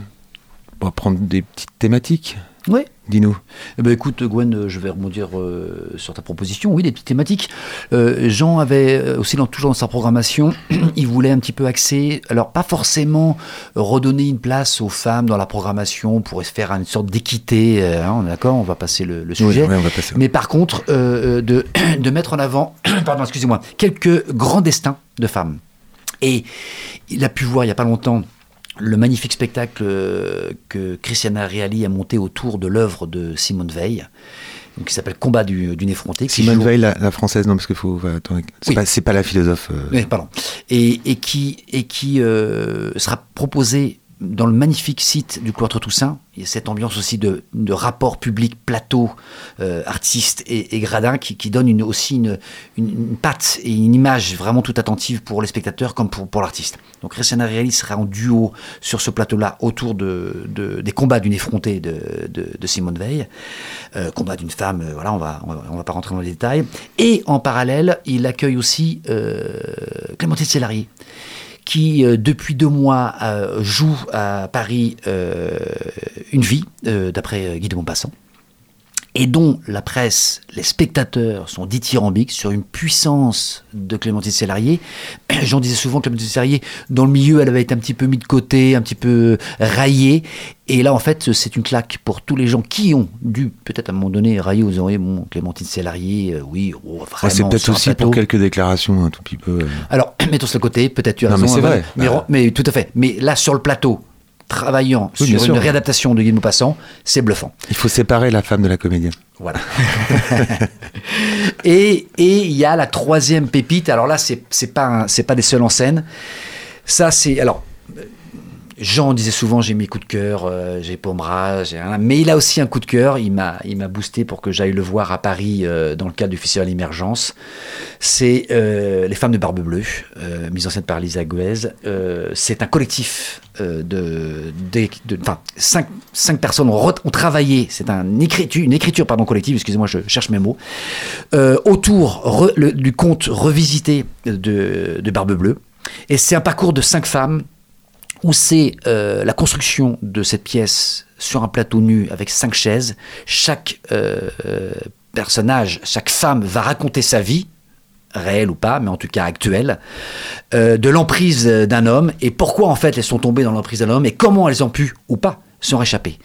on va prendre des petites thématiques. Oui. Dis-nous. Eh ben, écoute, Gwen, je vais rebondir euh, sur ta proposition. Oui, des petites thématiques. Euh, Jean avait euh, aussi, dans, toujours dans sa programmation, il voulait un petit peu axer, alors pas forcément redonner une place aux femmes dans la programmation pour se faire une sorte d'équité. hein, on est d'accord, on va passer le, le sujet. Oui, ouais, on va passer. Mais par contre, euh, de, de mettre en avant, pardon, excusez-moi, quelques grands destins de femmes. Et il a pu voir il n'y a pas longtemps le magnifique spectacle euh, que Christiana Reali a monté autour de l'œuvre de Simone Veil, donc qui s'appelle Combat du- d'une effrontée. Simone joue- Veil, la, la française, non, parce faut. attends, c'est Oui. pas, c'est pas la philosophe. euh, Oui, pardon. Et, et qui, et qui euh, sera proposé dans le magnifique site du Cloître Toussaint. Il y a cette ambiance aussi de, rapport public, plateau, euh, artiste et, gradin qui, donne aussi une, patte et une image vraiment tout attentive pour les spectateurs comme pour, l'artiste. Donc Christiana Reali sera en duo sur ce plateau-là autour de, de- des combats d'une effrontée de, de, Simone Veil. Euh, combat d'une femme, euh, voilà, on va, on va pas rentrer dans les détails. Et en parallèle, il accueille aussi euh, Clémentine Célarier qui euh, depuis deux mois euh, joue à Paris euh, Une vie, d'après Guy de Maupassant, et dont la presse, les spectateurs sont dithyrambiques sur une puissance de Clémentine Célarier. J'en disais souvent, Clémentine Célarier, dans le milieu, elle avait été un petit peu mise de côté, un petit peu raillée. Et là, en fait, c'est une claque pour tous les gens qui ont dû, peut-être à un moment donné, railler aux oreilles, bon, Clémentine Célarier, euh, oui, oh, ouais, vraiment. c'est peut-être aussi plateau. pour quelques déclarations un tout petit peu. euh, Alors, mettons cela de côté, peut-être tu as Non, raison. mais c'est vrai. Mais, Bah. mais tout à fait. Mais là, sur le plateau, travaillant Oui, sur sûr. une réadaptation de Guy de Maupassant, c'est bluffant. Il faut séparer la femme de la comédienne. Voilà. et et il y a la troisième pépite. Alors là, c'est c'est pas un- pas des seuls en scène. Ça, c'est alors. Jean disait souvent j'ai mes coups de cœur, euh, j'ai Pomera, j'ai mais il a aussi un coup de cœur. Il m'a il m'a boosté pour que j'aille le voir à Paris euh, dans le cadre du festival Émergence. C'est euh, les femmes de Barbe Bleue, mise en scène par Lisa Guez. Euh, c'est un collectif de, de, cinq, cinq personnes ont, travaillé. C'est écriture, une écriture pardon collective. Excusez-moi, je cherche mes mots. autour du conte revisité de, de Barbe Bleue. Et c'est un parcours de cinq femmes où c'est euh, la construction de cette pièce sur un plateau nu avec cinq chaises. Chaque euh, euh, personnage, chaque femme va raconter sa vie, réelle ou pas, mais en tout cas actuelle, de l'emprise d'un homme et pourquoi en fait elles sont tombées dans l'emprise d'un homme et comment elles ont pu ou pas s'en réchapper.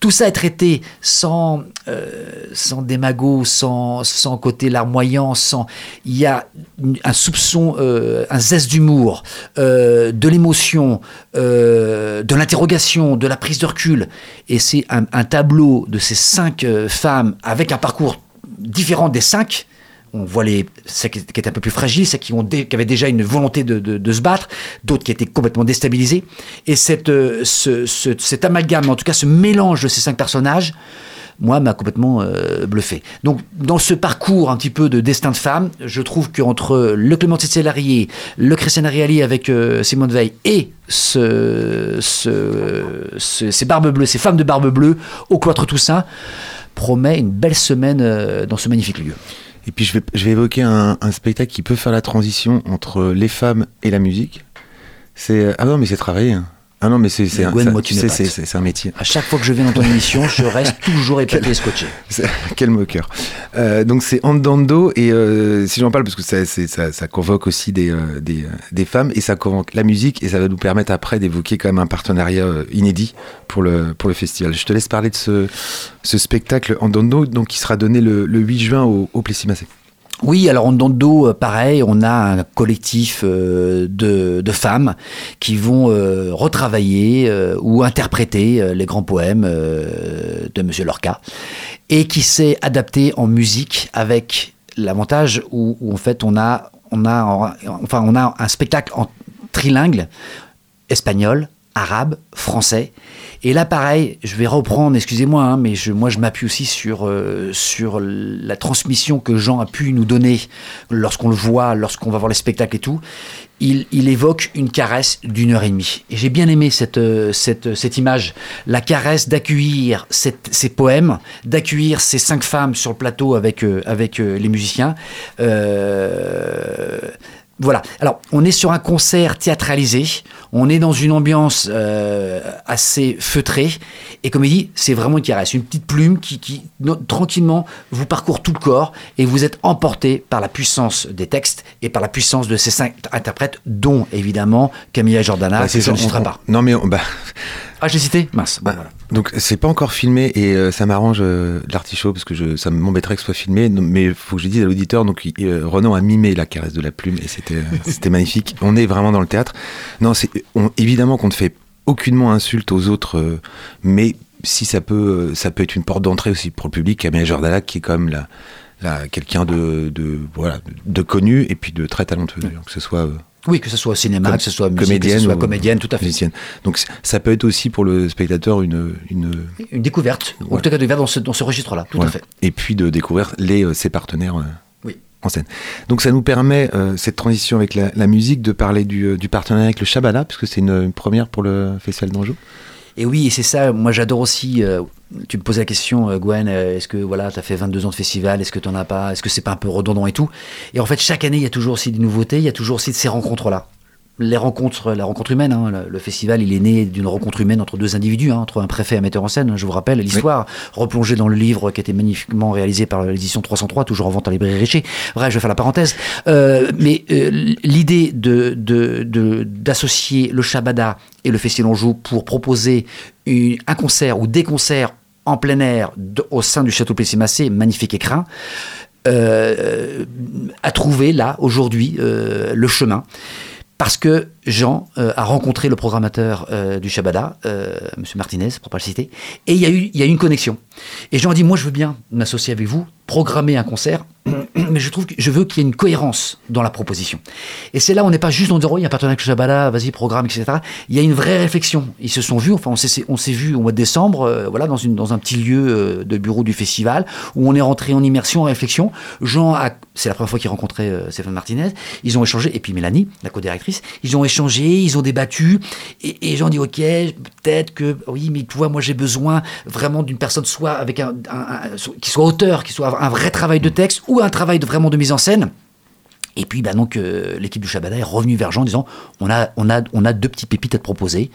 Tout ça est traité sans, euh, sans démago, sans, sans côté larmoyant, sans... Il y a un soupçon, euh, un zeste d'humour, euh, de l'émotion, euh, de l'interrogation, de la prise de recul. Et c'est un, tableau de ces cinq femmes avec un parcours différent des cinq. On voit les, qui étaient un peu plus fragiles, celles qui, ont avaient déjà une volonté de, de- se battre, d'autres qui étaient complètement déstabilisées. Et cette, euh, ce, ce- cet amalgame, en tout cas ce mélange de ces cinq personnages, moi, m'a complètement euh, bluffé. Donc, dans ce parcours un petit peu de destin de femme, je trouve qu'entre le Clémentine Célarier, le Christian Reali avec euh, Simone Veil et ce- ces barbes bleues, ces femmes de barbe bleue au cloître Toussaint, promet une belle semaine euh, dans ce magnifique lieu. Et puis je vais, je vais évoquer un, spectacle qui peut faire la transition entre les femmes et la musique. C'est ah non mais c'est travaillé. hein. Ah non mais c'est c'est un, Gwen ça- tu Motinepat. sais, c'est- un métier. À chaque fois que je viens dans ton émission, je reste toujours épaté et scotché. Quel moqueur. Euh, donc c'est Andando et euh, si j'en parle parce que ça, ça, ça convoque aussi des, euh, des, des femmes et ça convoque la musique et ça va nous permettre après d'évoquer quand même un partenariat inédit pour le, pour le festival. Je te laisse parler de ce, ce spectacle Andando donc qui sera donné le, le 8 juin au, au Plessis-Massé. Oui, alors en Dondo, euh, pareil, on a un collectif euh, de, femmes qui vont euh, retravailler ou interpréter les grands poèmes de Monsieur Lorca et qui s'est adapté en musique avec l'avantage où, en fait on a un spectacle en trilingue espagnol, arabe, français. Et là, pareil, je vais reprendre, excusez-moi, hein, mais moi je m'appuie aussi sur, euh, sur la transmission que Jean a pu nous donner lorsqu'on le voit, lorsqu'on va voir les spectacles et tout. Il, évoque une caresse d'une heure et demie. Et j'ai bien aimé cette, euh, cette, cette image, la caresse d'accueillir ces poèmes, d'accueillir ces cinq femmes sur le plateau avec, euh, avec euh, les musiciens. Euh, voilà. Alors, on est sur un concert théâtralisé. On est dans une ambiance euh, assez feutrée. Et comme il dit, c'est vraiment une caresse. Une petite plume qui, qui, tranquillement, vous parcourt tout le corps et vous êtes emporté par la puissance des textes et par la puissance de ces cinq interprètes, dont évidemment Camilla Jordana, Bah, ne citerai on- pas. Non mais on- bah, Ah, j'ai cité Mince. Bon, Bah, voilà. Donc c'est pas encore filmé et euh, ça m'arrange euh, l'artichaut parce que je, ça m'embêterait que ce soit filmé. Mais il faut que je dise à l'auditeur, donc euh, Renan a mimé la caresse de la plume et c'était euh, c'était magnifique. On est vraiment dans le théâtre. Non, c'est on- évidemment qu'on ne fait aucunement insulte aux autres, mais si ça peut, ça peut être une porte d'entrée aussi pour le public. Camille Jordala, qui est quand même la, la- quelqu'un de, de, voilà, de connu et puis de très talentueux, d'ailleurs, que ce soit Oui, que ce soit au cinéma, que ce soit musique, que comédienne ce soit comédienne, tout à fait. musicienne. Donc ça peut être aussi pour le spectateur une, une Une découverte, ou en tout cas découverte dans ce, dans ce registre-là, tout à fait. Et puis de découvrir les, euh, ses partenaires euh, Oui. en scène. Donc ça nous permet, euh, cette transition avec la, la musique, de parler du, du partenariat avec le Shabada, puisque c'est une, une première pour le Festival d'Anjou. Et oui, et c'est ça, moi j'adore aussi, euh, tu me posais la question, euh, Gwen, euh, est-ce que voilà, tu as fait 22 ans de festival, est-ce que tu as pas, est-ce que c'est pas un peu redondant et tout? Et en fait, chaque année, il y a toujours aussi des nouveautés, il y a toujours aussi de ces rencontres-là. Les rencontres, la rencontre humaine, hein, le, le festival, il est né d'une rencontre humaine entre deux individus, hein, entre un préfet et un metteur en scène, je vous rappelle l'histoire, replongée dans le livre qui a été magnifiquement réalisé par l'édition 303, toujours en vente à librairie Richer. Bref, je vais faire la parenthèse. Euh, mais euh, l'idée de, d'associer le Shabada et le Festival Anjou pour proposer une- un concert ou des concerts en plein air de- au sein du château Plessis-Massé, magnifique écrin, euh, a trouvé là, aujourd'hui, euh, le chemin. Parce que Jean euh, a rencontré le programmateur euh, du Shabada, euh, M. Martinez, pour pas le citer, et il y, a eu, il y a eu une connexion. Et Jean a dit, moi je veux bien m'associer avec vous, programmer un concert, mais je trouve que je veux qu'il y ait une cohérence dans la proposition. Et c'est là où on n'est pas juste en disant, oh, il y a un partenariat avec le Shabada, vas-y, programme, etc. Il y a une vraie réflexion. Ils se sont vus, enfin on s'est, vus au mois de décembre, euh, voilà, dans, un petit lieu euh, de bureau du festival, où on est rentré en immersion, en réflexion. Jean a, c'est la première fois qu'il rencontrait euh, Stéphane Martinez, ils ont échangé, et puis Mélanie, la co-directrice, ils ont échangé, ils ont débattu, et, et Jean dit, ok, peut-être que, oui, mais tu vois, moi j'ai besoin vraiment d'une personne soit avec un, qui soit auteur, qui soit un vrai travail de texte, ou un travail de, vraiment de mise en scène. Et puis, bah, donc, euh, l'équipe du Shabada est revenue vers Jean en disant on a, on a, on a deux petits pépites à te proposer.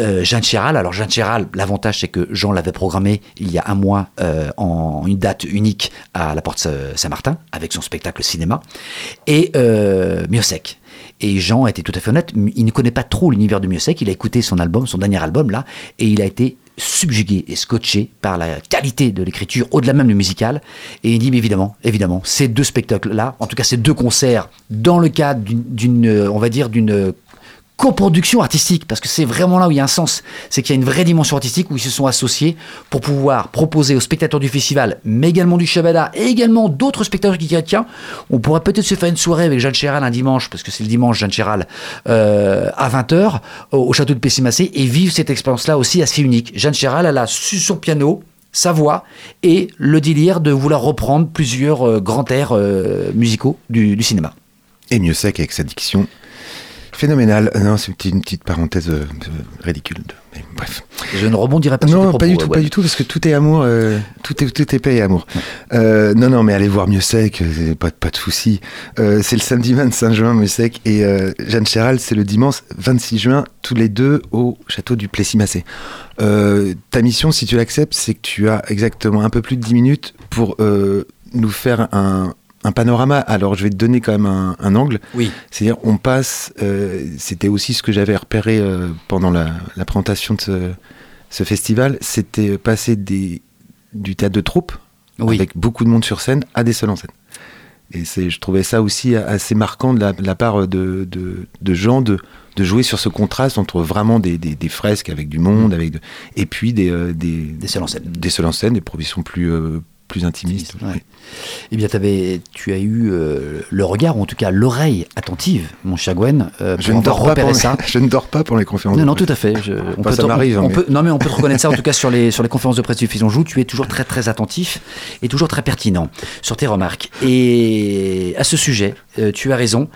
Euh, Jeanne Chéral, alors Jeanne Chéral, l'avantage c'est que Jean l'avait programmé il y a un mois euh, en une date unique à la Porte Saint-Martin avec son spectacle cinéma. Et euh, Miossec. Et Jean été tout à fait honnête, il ne connaît pas trop l'univers de Miossec, il a écouté son album, son dernier album là, et il a été subjugué et scotché par la qualité de l'écriture, au-delà même du musical. Et il dit, mais évidemment, évidemment, ces deux spectacles-là, en tout cas ces deux concerts, dans le cadre d'une- euh, on va dire, d'une euh, coproduction artistique, parce que c'est vraiment là où il y a un sens, c'est qu'il y a une vraie dimension artistique où ils se sont associés pour pouvoir proposer aux spectateurs du festival, mais également du Shabada, et également d'autres spectateurs qui tiens, on pourrait peut-être se faire une soirée avec Jeanne Chéral un dimanche, parce que c'est le dimanche Jeanne Chéral, euh, à 20h, au, au château de Pessimacé, et vivre cette expérience-là aussi assez unique. Jeanne Chéral, elle a su son piano, sa voix et le délire de vouloir reprendre plusieurs euh, grands airs euh, musicaux du, du cinéma. Et mieux sec avec sa diction phénoménale. Euh, Non, c'est une petite, parenthèse euh, euh, ridicule. mais bref. Je ne rebondirai pas sur tes Non, propos, pas du tout, ouais, pas du tout, parce que tout est amour, euh, tout est tout est paix et amour. Euh, non, non, mais allez voir Mieux Sec, pas, pas de souci. C'est le samedi 25 juin, Mieux Sec, et Jeanne Chéral, c'est le dimanche 26 juin, tous les deux au château du Plessis-Massé. Ta mission, si tu l'acceptes, c'est que tu as exactement un peu plus de 10 minutes pour nous faire un, un panorama. Alors, je vais te donner quand même un, un angle. Oui. C'est-à-dire, on passe, euh, c'était aussi ce que j'avais repéré euh, pendant la, la présentation de ce, ce festival, c'était passer des, du théâtre de troupe, Oui. avec beaucoup de monde sur scène, à des seuls en scène. Et c'est, je trouvais ça aussi assez marquant de la, de la part de, de, de gens de, de jouer sur ce contraste entre vraiment des, des, des fresques avec du monde, avec et puis des, euh, des, Des seuls en scène. des seuls en scène, des propositions plus, euh, plus intimistes. Ouais. Eh bien, t'avais- tu as eu euh, le regard, ou en tout cas l'oreille attentive, mon cher Gwen, euh, Je pour ne, dors pas ça. je ne dors pas pour les conférences. Non, de non, presse. tout à fait. Je- on Enfin, ça m'arrive, mais- peut- non, mais on peut te reconnaître ça, en tout cas, sur les, sur les conférences de presse du Fison Joue. Tu es toujours très, très attentif et toujours très pertinent sur tes remarques. Et à ce sujet, euh, tu as raison.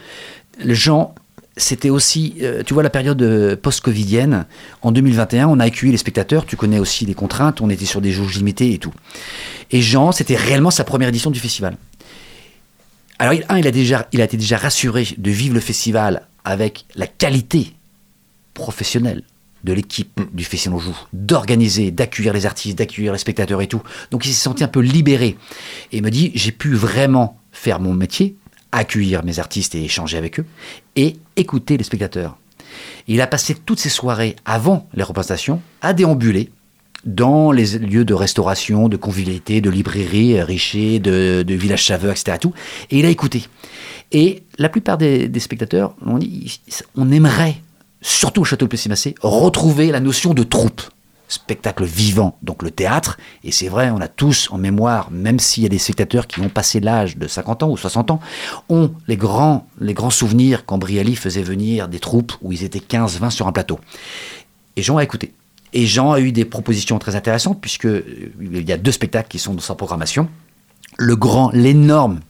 Les gens. C'était aussi, euh, tu vois, la période euh, post-covidienne. En 2021, on a accueilli les spectateurs. Tu connais aussi les contraintes. On était sur des jauges limitées et tout. Et Jean, c'était réellement sa première édition du festival. Alors, il- un, il a, déjà, il a été déjà rassuré de vivre le festival avec la qualité professionnelle de l'équipe du Festival Joue, d'organiser, d'accueillir les artistes, d'accueillir les spectateurs et tout. Donc il s'est senti un peu libéré. Et il me dit, j'ai pu vraiment faire mon métier, accueillir mes artistes et échanger avec eux, et écouter les spectateurs. Il a passé toutes ses soirées avant les représentations à déambuler dans les lieux de restauration, de convivialité, de librairie, euh, Richer, de, de village Chaveux, etc. Et il a écouté. Et la plupart des, spectateurs ont dit on aimerait surtout au château de Plessis-Massé, retrouver la notion de troupe. Spectacle vivant, donc le théâtre. Et c'est vrai, on a tous en mémoire, même s'il y a des spectateurs qui ont passé l'âge de 50 ans ou 60 ans, ont les grands, les grands souvenirs quand Brialy faisait venir des troupes où ils étaient 15-20 sur un plateau. Et Jean a écouté. Et Jean a eu des propositions très intéressantes, puisque euh, il y a deux spectacles qui sont dans sa programmation. Le grand, l'énorme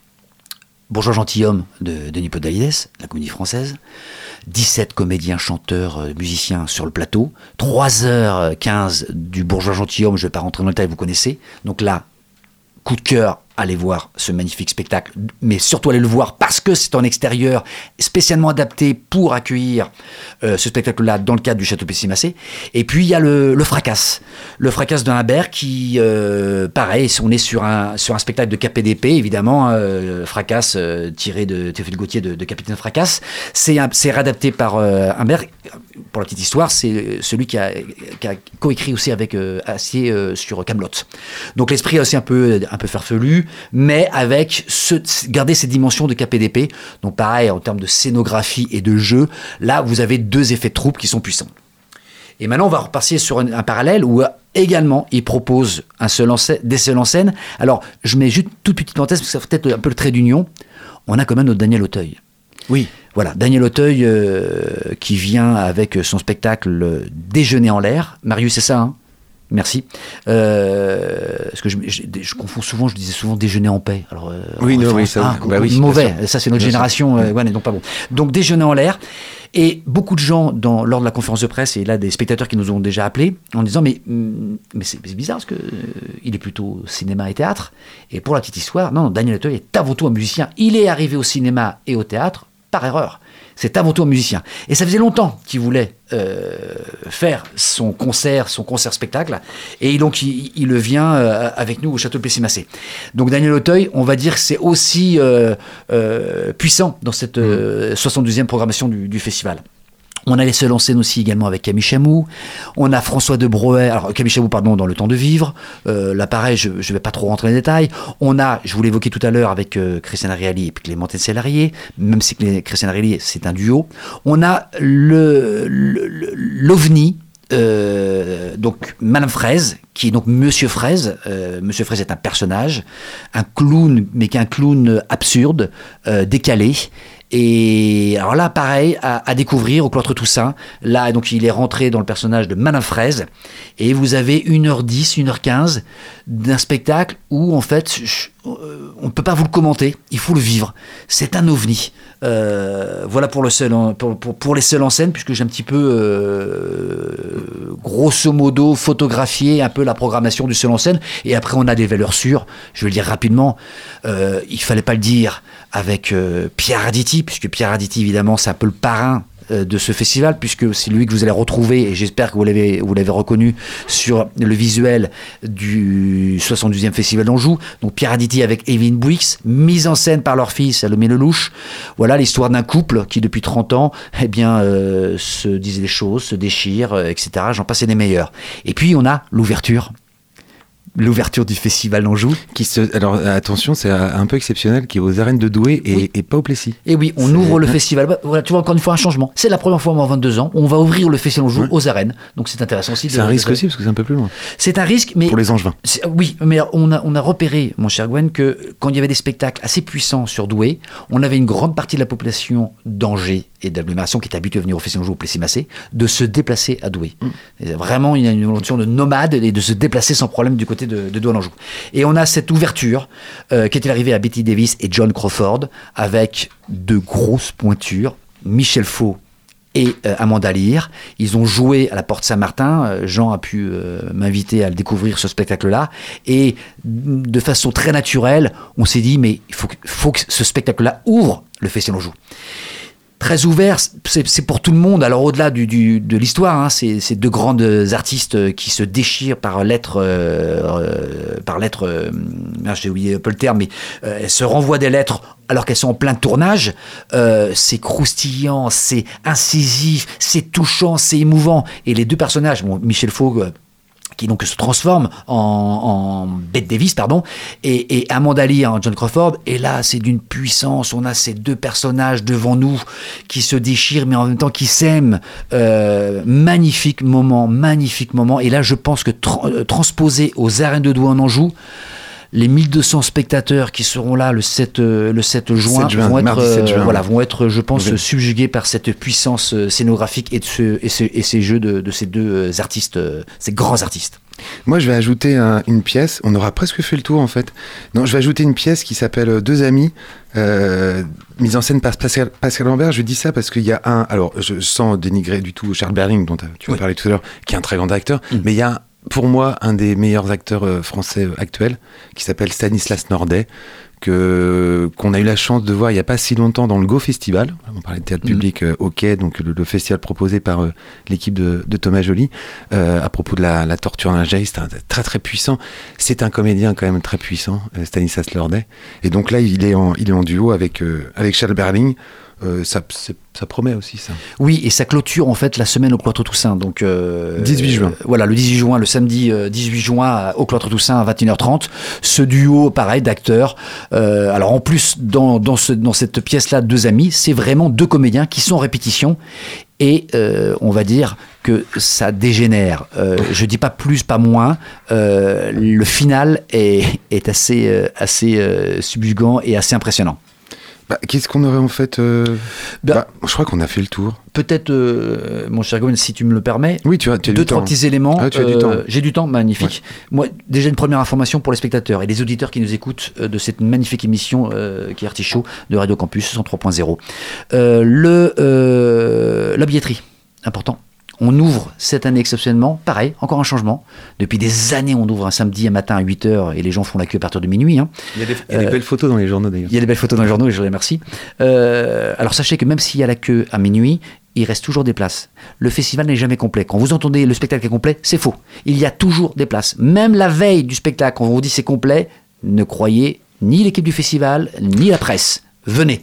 Bourgeois gentilhomme de Denis Podalides, la comédie française. 17 comédiens, chanteurs, euh, musiciens sur le plateau. 3h15 du Bourgeois gentilhomme, je ne vais pas rentrer dans le détail, vous connaissez. Donc là, coup de cœur, allez voir ce magnifique spectacle, mais surtout allez le voir parce que c'est en extérieur, spécialement adapté pour accueillir euh, ce spectacle-là dans le cadre du Château Pessimacé. Et puis il y a le, Fracasse, le Fracasse de Humbert qui, euh, pareil, on est sur un, sur un spectacle de KPDP, évidemment, euh, Fracasse euh, tiré de Théophile Gauthier de, Capitaine Fracasse. C'est réadapté par Humbert. Pour la petite histoire, c'est celui qui a, qui a coécrit aussi avec Assier sur Camelot. Donc l'esprit est aussi un peu, un peu farfelu, mais avec ce, garder ces dimensions de KPDP. Donc pareil, en termes de scénographie et de jeu, là, vous avez deux effets de troupe qui sont puissants. Et maintenant, on va repartir sur un, un parallèle où euh, également, il propose un seul en scène- des seuls en scène. Alors, je mets juste une toute petite parenthèse, parce que ça fait peut-être un peu le trait d'union. On a quand même notre Daniel Auteuil. Oui. Voilà, Daniel Auteuil euh, qui vient avec son spectacle euh, Déjeuner en l'air. Marius, c'est ça, hein? Merci. Euh, parce que je, je- je confonds souvent, je disais souvent déjeuner en paix. Alors, euh, Oui, non, oui, ça, ah, bah oui, bien mauvais. Ça, c'est notre Bien génération. euh, ouais, donc pas bon. Donc déjeuner en l'air. Et beaucoup de gens, dans, lors de la conférence de presse, et là des spectateurs qui nous ont déjà appelés, en disant mais, hum, mais c'est c'est bizarre parce que euh, il est plutôt cinéma et théâtre. Et pour la petite histoire, non, non, Daniel Auteuil est avant tout un musicien. Il est arrivé au cinéma et au théâtre par erreur. C'est avant tout un musicien. Et ça faisait longtemps qu'il voulait euh, faire son concert, son concert-spectacle. Et donc, il, vient euh, avec nous au Château de Plessis-Massé. Donc, Daniel Auteuil, on va dire que c'est aussi euh, puissant dans cette euh, 72e programmation du, du festival. On a les seuls en scène aussi également avec Camille Chamou. On a François de Broet, alors Camille Chamou, pardon, dans Le Temps de Vivre. Euh, là, pareil, je ne vais pas trop rentrer dans les détails. On a, je vous évoqué tout à l'heure avec euh, Christian Ariali et Clémentine Sellarié, même si Clé- Christian Ariali, c'est un duo. On a le l'OVNI, euh, donc Madame Fraise, qui est donc Monsieur Fraise. Euh, Monsieur Fraise est un personnage, un clown, mais qu'un clown absurde, euh, décalé. Et alors là, pareil, à, découvrir au Cloître Toussaint. Là, donc, il est rentré dans le personnage de Madame Fraise. Et vous avez 1h10, 1h15 d'un spectacle où, en fait, je- on ne peut pas vous le commenter. Il faut le vivre. C'est un ovni. Euh, voilà pour, le seul pour, pour- les seuls en scène, puisque j'ai un petit peu, euh, grosso modo, photographié un peu la programmation du seul en scène. Et après, on a des valeurs sûres. Je vais le dire rapidement. Euh, il fallait pas le dire avec euh, Pierre Arditi, puisque Pierre Arditi, évidemment, c'est un peu le parrain euh, de ce festival, puisque c'est lui que vous allez retrouver, et j'espère que vous l'avez, reconnu sur le visuel du 72e Festival d'Anjou. Donc Pierre Arditi avec Evelyne Bouix, mise en scène par leur fils Salomé Lelouch. Voilà l'histoire d'un couple qui, depuis 30 ans, eh bien, euh, se disent des choses, se déchire, euh, etc. J'en passe et des meilleurs. Et puis, on a l'ouverture. L'ouverture du Festival d'Anjou. Qui se, alors attention, c'est un peu exceptionnel, qui est aux arènes de Douai et, Oui. et pas au Plessis. Et oui, on ouvre le festival. Bah, Voilà, tu vois encore une fois un changement. C'est la première fois en 22 ans. On va ouvrir le festival d'Anjou aux arènes. Donc c'est intéressant aussi. C'est un risque aussi, parce que c'est un peu plus loin. C'est un risque, mais Pour les Angevins. Oui, mais on a, on a repéré, mon cher Gwen, que quand il y avait des spectacles assez puissants sur Douai, on avait une grande partie de la population d'Angers et d'agglomération qui est habituée à venir au Festival Jour au Plessis-Massé, de se déplacer à Douai. Et Vraiment, il y a une notion de nomade et de se déplacer sans problème du côté de, de Douai-l'Anjou. Et on a cette ouverture euh, qui est arrivée à Betty Davis et John Crawford avec de grosses pointures. Michel Faux et euh, Amanda Lear. Ils ont joué à la Porte Saint-Martin. Euh, Jean a pu euh, m'inviter à le découvrir ce spectacle-là. Et de façon très naturelle, on s'est dit, mais il faut, faut que ce spectacle-là ouvre le Festival Joue. Très ouvert, c'est pour tout le monde. Alors au-delà du, du- de l'histoire, hein, c'est deux grandes artistes euh, qui se déchirent par lettre, euh, euh, par lettre. euh, ah, J'ai oublié un peu le terme, mais euh, elles se renvoient des lettres alors qu'elles sont en plein tournage. Euh, c'est croustillant, c'est incisif, c'est touchant, c'est émouvant. Et les deux personnages, bon, Michel Faux. Qui donc se transforme en, en Bette Davis, pardon, et, et Amanda Lee en John Crawford. Et là, c'est d'une puissance. On a ces deux personnages devant nous qui se déchirent, mais en même temps qui s'aiment. Euh, magnifique moment, magnifique moment. Et là, je pense que tra- euh, transposé aux arènes de Douai en Anjou, les 1200 spectateurs qui seront là le 7, euh, le 7 juin, 7 juin, vont, être, mardi 7 juin. euh, voilà, vont être, je pense, Oui. subjugués par cette puissance euh, scénographique et, de ce, et, ce- et ces jeux de, de ces deux artistes, ces grands artistes. Moi, je vais ajouter un- une pièce. On aura presque fait le tour, en fait. Non, je vais ajouter une pièce qui s'appelle Deux amis, euh, mise en scène par Pascal, Pascal Lambert. Je dis ça parce qu'il y a un. Alors, je sans dénigrer du tout Charles Berling, dont tu as Oui. parlé tout à l'heure, qui est un très grand acteur. Mm. Mais il y a, pour moi, un des meilleurs acteurs euh, français euh, actuels, qui s'appelle Stanislas Nordet, que qu'on a eu la chance de voir il n'y a pas si longtemps dans le Go Festival. On parlait de théâtre Mm. public euh, au Quai, donc le, le festival proposé par euh, l'équipe de, de Thomas Joly euh, à propos de la, la torture d'un geste, un- très très puissant. C'est un comédien quand même très puissant, Stanislas Lordet. Et donc là, il est en, il est en duo avec, avec Charles Berling. Euh, ça, promet aussi ça. Oui, et ça clôture en fait la semaine au Cloître Toussaint. Donc, euh, 18 juin. euh, voilà, le 18 juin, le samedi euh, 18 juin au Cloître Toussaint à 21h30. Ce duo, pareil, d'acteurs. Euh, alors en plus, dans, dans, ce, dans cette pièce-là, deux amis, c'est vraiment deux comédiens qui sont en répétition. Et euh, on va dire que ça dégénère. Euh, je dis pas plus, pas moins. Euh, le final est, est assez, euh, assez euh, subjugant et assez impressionnant. Bah, Qu'est-ce qu'on aurait en fait euh, Bah- bah, Je crois qu'on a fait le tour. Peut-être, euh, mon cher Gwen, si tu me le permets, Oui, tu as, tu as deux, du trois temps. petits éléments. Ah, Euh. J'ai du temps, magnifique. Moi, déjà une première information pour les spectateurs et les auditeurs qui nous écoutent de cette magnifique émission qui est Artichaut de Radio Campus 103.0. Euh, le, la billetterie, important. On ouvre cette année exceptionnellement, pareil, encore un changement. Depuis des années, on ouvre un samedi un matin à 8h et les gens font la queue à partir de minuit. hein. Il y a des, il y a des Euh, belles photos dans les journaux d'ailleurs. Il y a des belles photos dans les journaux et je les remercie. Euh, alors sachez que même s'il y a la queue à minuit, il reste toujours des places. Le festival n'est jamais complet. Quand vous entendez le spectacle est complet, c'est faux. Il y a toujours des places. Même la veille du spectacle, quand on vous dit c'est complet, ne croyez ni l'équipe du festival, ni la presse. Venez.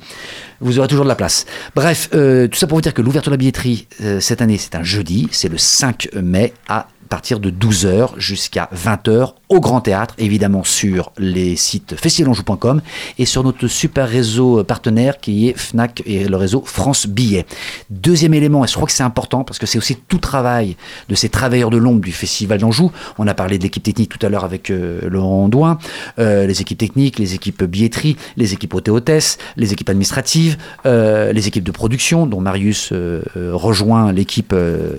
Vous aurez toujours de la place. Bref, euh, tout ça pour vous dire que l'ouverture de la billetterie euh, cette année, c'est un jeudi, c'est le 5 mai à partir de 12h jusqu'à 20h au Grand Théâtre, évidemment sur les sites festivalanjou.com et sur notre super réseau partenaire qui est FNAC et le réseau France Billets. Deuxième élément, et je crois que c'est important parce que c'est aussi tout travail de ces travailleurs de l'ombre du Festival d'Anjou. On a parlé de l'équipe technique tout à l'heure avec euh, Laurent Douin, euh, les équipes techniques, les équipes billetterie, les équipes hôtesse, les équipes administratives, euh, les équipes de production dont Marius euh, euh, rejoint l'équipe, euh,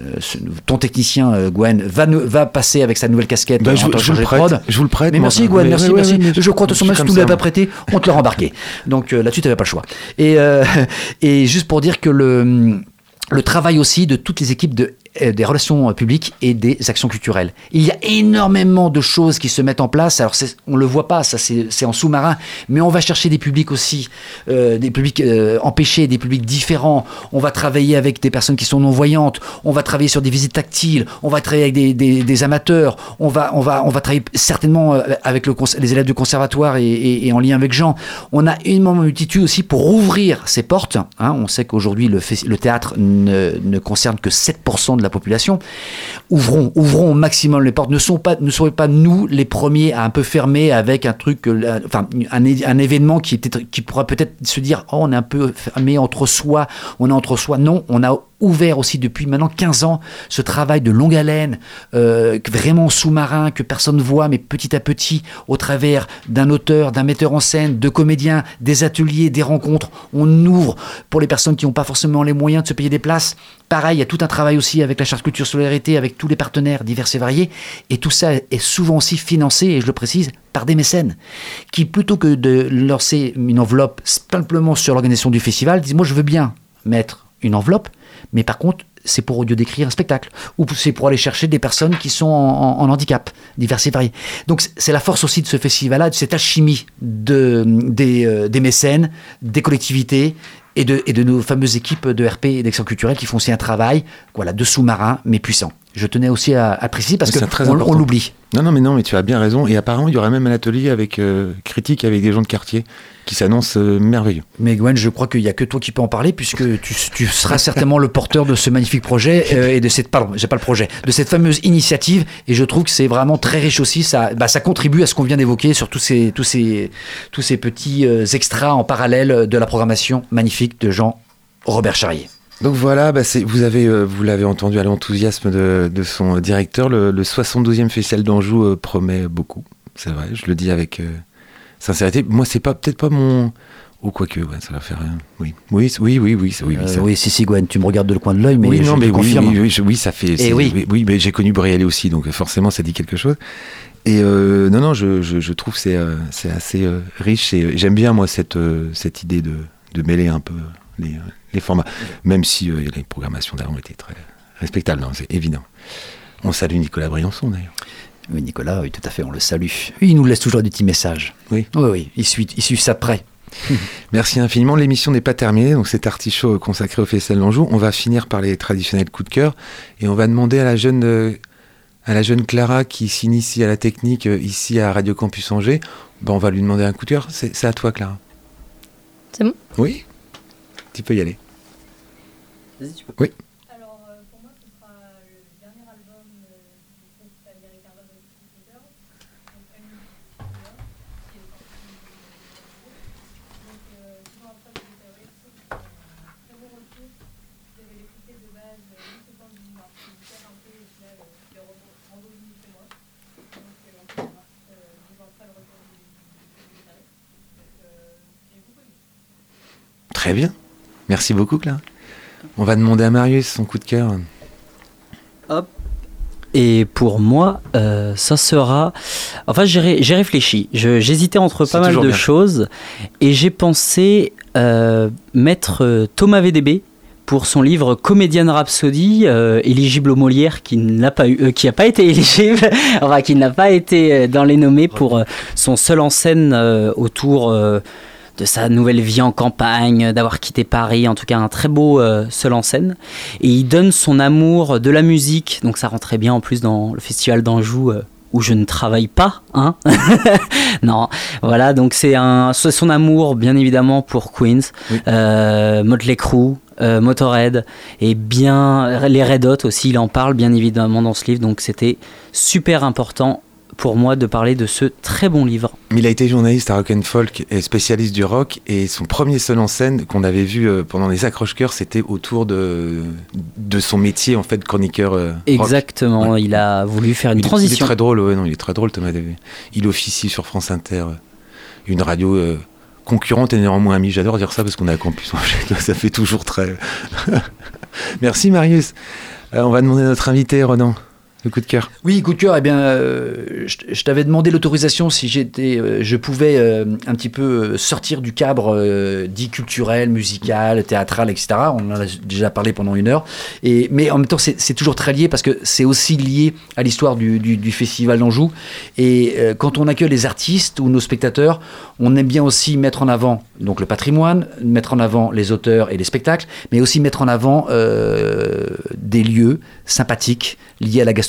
ton technicien Gwen va, va passer avec sa nouvelle casquette en je, tant que je prod. Je vous le prête. Mais merci Gwen, Mais- merci, ouais, merci. ouais, je crois suis même si tu ne l'avais pas prêté, on te l'a rembarqué. Donc euh, là-dessus, tu n'avais pas le choix. Et, euh, et juste pour dire que le, le travail aussi de toutes les équipes de, des relations publiques et des actions culturelles. Il y a énormément de choses qui se mettent en place. Alors on le voit pas, ça c'est en sous-marin, mais on va chercher des publics aussi, euh, des publics euh, empêchés, des publics différents. On va travailler avec des personnes qui sont non voyantes. On va travailler sur des visites tactiles. On va travailler avec des, amateurs. On va on va on va travailler certainement euh, avec les élèves du conservatoire et, en lien avec Jean. On a une multitude aussi pour ouvrir ces portes. hein. On sait qu'aujourd'hui le théâtre ne, ne concerne que 7% de la population. Ouvrons, ouvrons au maximum les portes. Ne, sont pas, ne soyez pas nous les premiers à un peu fermer avec un truc, euh, enfin un, événement qui, peut-être- qui pourra peut-être se dire oh on est un peu fermé entre soi, on est entre soi. Non, on a ouvert aussi depuis maintenant 15 ans ce travail de longue haleine, euh, vraiment sous-marin, que personne ne voit, mais petit à petit, au travers d'un auteur, d'un metteur en scène, de comédiens, des ateliers, des rencontres, on ouvre pour les personnes qui n'ont pas forcément les moyens de se payer des places. Pareil, il y a tout un travail aussi avec la charte culture solidarité, avec tous les partenaires divers et variés, et tout ça est souvent aussi financé, et je le précise, par des mécènes, qui plutôt que de lancer une enveloppe simplement sur l'organisation du festival, disent moi je veux bien mettre une enveloppe, mais par contre, c'est pour au lieu d'écrire un spectacle, ou c'est pour aller chercher des personnes qui sont en, handicap, divers et variés. Donc c'est- la force aussi de ce festival-là, de cette alchimie de, des, euh, des mécènes, des collectivités et de, et de nos fameuses équipes de RP et d'action culturelle qui font aussi un travail voilà, de sous-marin, mais puissant. Je tenais aussi à, à préciser parce C'est que très on, important. on l'oublie. Non, non, mais non, mais tu as bien raison. Et apparemment, il y aura même un atelier avec euh, critique avec des gens de quartier qui s'annonce euh, merveilleux. Mais Gwen, je crois qu'il n'y a que toi qui peux en parler puisque tu, tu seras certainement le porteur de ce magnifique projet euh, et de cette pardon, j'ai pas le projet, de cette fameuse initiative. Et je trouve que c'est vraiment très riche aussi. Ça, bah, ça contribue à ce qu'on vient d'évoquer sur tous ces, tous ces, tous ces petits extras en parallèle de la programmation magnifique de Jean Robert Charrier. Donc voilà, bah, vous avez, euh, vous l'avez entendu à l'enthousiasme de, de son directeur, le, le 72e Festival d'Anjou euh, promet beaucoup. C'est vrai, je le dis avec euh, sincérité. Moi, c'est pas peut-être pas mon. Ou quoique, ouais, ça va faire rien. Oui, oui, oui, oui, oui, oui, oui, Euh, oui, si, si, Gwen, tu me regardes de le coin de l'œil, mais oui, je non, te mais oui, confirme. oui, oui, je- oui, ça fait. c'est- oui. oui, mais j'ai connu Brielle aussi, donc euh, forcément, ça dit quelque chose. Et euh, non, non, je, je, je trouve c'est euh, c'est assez euh, riche et euh, j'aime bien moi cette euh, cette idée de, de mêler un peu les, euh, les formats, même si euh, les programmations d'avant étaient très respectables, non, c'est évident. On salue Nicolas Briançon d'ailleurs. Oui, Nicolas, oui, tout à fait, on le salue. Il nous laisse toujours des petits messages. Oui. Oui, oui, il suit, il suit ça près. Merci infiniment. L'émission n'est pas terminée, donc cet artichaut consacré au Festival d'Anjou. On va finir par les traditionnels coups de cœur et on va demander à la jeune, euh, à la jeune Clara qui s'initie à la technique euh, ici à Radio Campus Angers. Ben, on va lui demander un coup de cœur. C'est à toi, Clara. C'est bon? Oui. Tu peux y aller. Oui. Alors, euh, pour moi, ce sera le dernier album euh, du groupe américain Love and Peter, donc Unity Peter, qui est sorti en Donc, euh, souvent après, j'ai été réécouter, c'est un très beau retour. J'avais l'écouté de base, euh, un peu, au final, euh, chez moi. Donc, euh, en fait, euh, deux ans après le retour du euh. Très bien. Merci beaucoup, Clara. On va demander à Marius son coup de cœur. Et pour moi, euh, ça sera. Enfin, j'ai ré- j'ai réfléchi. J'hésitais entre pas mal de bien. choses. Et j'ai pensé euh, mettre euh, Thomas VDB pour son livre Comédienne Rhapsody, euh, éligible au Molière, qui n'a pas, eu, euh, qui a pas été éligible, enfin, qui n'a pas été dans les nommés pour euh, son seul en scène autour. De sa nouvelle vie en campagne, d'avoir quitté Paris, en tout cas un très beau euh, seul en scène. Et il donne son amour de la musique, donc ça rentrait bien en plus dans le festival d'Anjou euh, où je ne travaille pas, hein. non, voilà, donc c'est un, son amour bien évidemment pour Queens, Oui. euh, Motley Crue, euh, Motorhead et bien les Red Hot aussi, il en parle bien évidemment dans ce livre, donc c'était super important pour moi de parler de ce très bon livre. Il a été journaliste à Rock and Folk et spécialiste du rock. Et son premier seul en scène qu'on avait vu euh, pendant les accroche-cœurs, c'était autour de, de son métier en fait chroniqueur euh, rock. Exactement, il a voulu faire une Il, il est transition. très drôle, ouais, non, il est très drôle Thomas Davé. Il officie sur France Inter, euh, une radio euh, concurrente et néanmoins amie. J'adore dire ça parce qu'on est à Campus Angers, ça fait toujours très. Merci Marius. On va demander à notre invité Ronan. Le coup de cœur. Oui, coup de cœur, eh bien, euh, je, t'avais demandé l'autorisation si j'étais, euh, je pouvais euh, un petit peu sortir du cadre dit culturel, musical, théâtral, etc. On en a déjà parlé pendant une heure. Et, mais en même temps, c'est toujours très lié parce que c'est aussi lié à l'histoire du, Festival d'Anjou. Et quand on accueille les artistes ou nos spectateurs, on aime bien aussi mettre en avant donc le patrimoine, mettre en avant les auteurs et les spectacles, mais aussi mettre en avant des lieux sympathiques liés à la gastronomie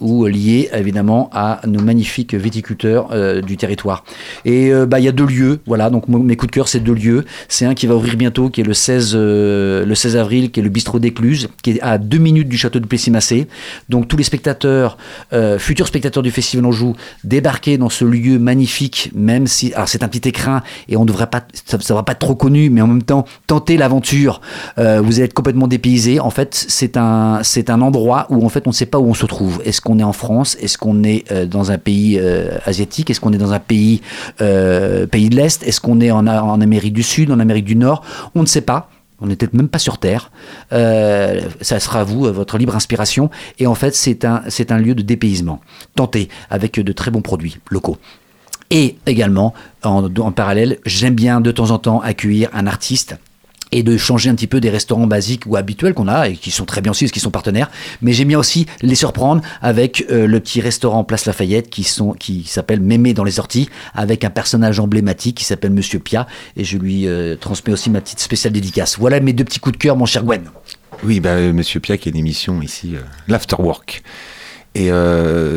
ou liés évidemment à nos magnifiques viticulteurs euh, du territoire. Et euh, bah, il y a deux lieux, voilà, donc mes coups de cœur c'est deux lieux. C'est un qui va ouvrir bientôt, qui est le 16, euh, le 16 avril, qui est le bistrot d'Écluse, qui est à deux minutes du château de Plessis-Massé. Donc tous les spectateurs, futurs spectateurs du Festival Anjou, débarquez dans ce lieu magnifique, même si, alors c'est un petit écrin et on devrait pas, ça, ça va pas trop connu, mais en même temps, tentez l'aventure. Vous allez être complètement dépaysé. En fait, c'est un, un endroit où en fait on ne sait pas où on se trouve? Est-ce qu'on est en France? Est-ce qu'on est euh, dans un pays euh, asiatique? Est-ce qu'on est dans un pays euh, de l'Est? Est-ce qu'on est en, Amérique du Sud, en Amérique du Nord? On ne sait pas. On n'est peut-être même pas sur Terre. Ça sera à vous, votre libre inspiration. Et en fait, c'est un, lieu de dépaysement. Tentez avec de très bons produits locaux. Et également, en, en parallèle, j'aime bien de temps en temps accueillir un artiste et de changer un petit peu des restaurants basiques ou habituels qu'on a et qui sont très bien aussi parce qu'ils sont partenaires. Mais j'aime bien aussi les surprendre avec euh, le petit restaurant Place Lafayette qui qui s'appelle Mémé dans les orties avec un personnage emblématique qui s'appelle Monsieur Pia et je lui euh, transmets aussi ma petite spéciale dédicace. Voilà mes deux petits coups de cœur mon cher Gwen. Oui, bah, euh, Monsieur Pia qui a une émission ici, euh, l'Afterwork. Et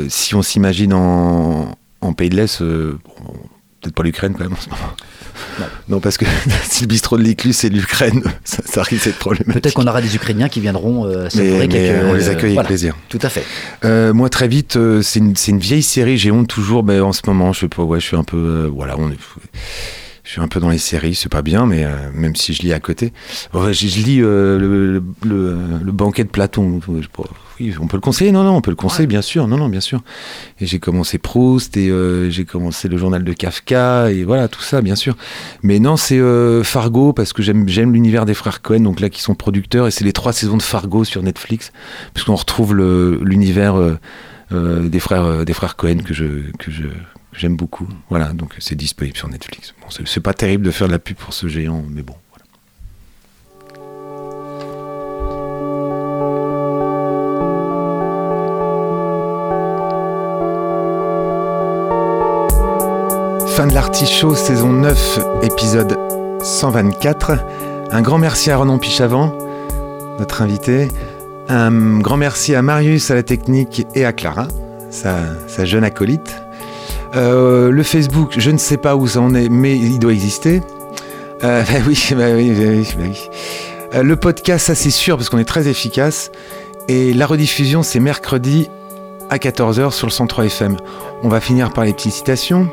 si on s'imagine en, pays de l'Est, peut-être pas l'Ukraine quand même en ce moment. Non, parce que si le bistrot de l'Écluse c'est l'Ukraine, ça, ça risque d'être problématique. Peut-être qu'on aura des Ukrainiens qui viendront euh, mais quelques- on les accueille avec voilà. plaisir. Tout à fait. Euh, moi, très vite, euh, c'est une, vieille série. J'ai honte toujours, mais en ce moment, je sais pas, ouais, je suis un peu, euh, voilà, on est, je suis un peu dans les séries, c'est pas bien, mais euh, même si je lis à côté, je, je lis euh, le, le, le- le banquet de Platon. Oui, on peut le conseiller, non, non, on peut le conseiller, bien sûr, non, non, bien sûr. Et j'ai commencé Proust et euh, j'ai commencé le journal de Kafka et voilà tout ça, bien sûr. Mais non, c'est Fargo parce que j'aime, j'aime l'univers des frères Cohen, donc là qui sont producteurs et c'est les trois saisons de Fargo sur Netflix, puisqu'on retrouve le, l'univers des frères des frères Cohen que je que je j'aime beaucoup. Voilà, donc c'est disponible sur Netflix. Bon, c'est, pas terrible de faire de la pub pour ce géant, mais bon. Fin de l'artichaut, saison 9, épisode 124. Un grand merci à Renan Pichavant, notre invité. Un grand merci à Marius à la technique et à Clara, sa jeune acolyte. Euh, le Facebook, je ne sais pas où ça en est, mais il doit exister. Oui, le podcast, ça c'est sûr, parce qu'on est très efficace. Et la rediffusion, c'est mercredi à 14h sur le 103 FM. On va finir par les petites citations.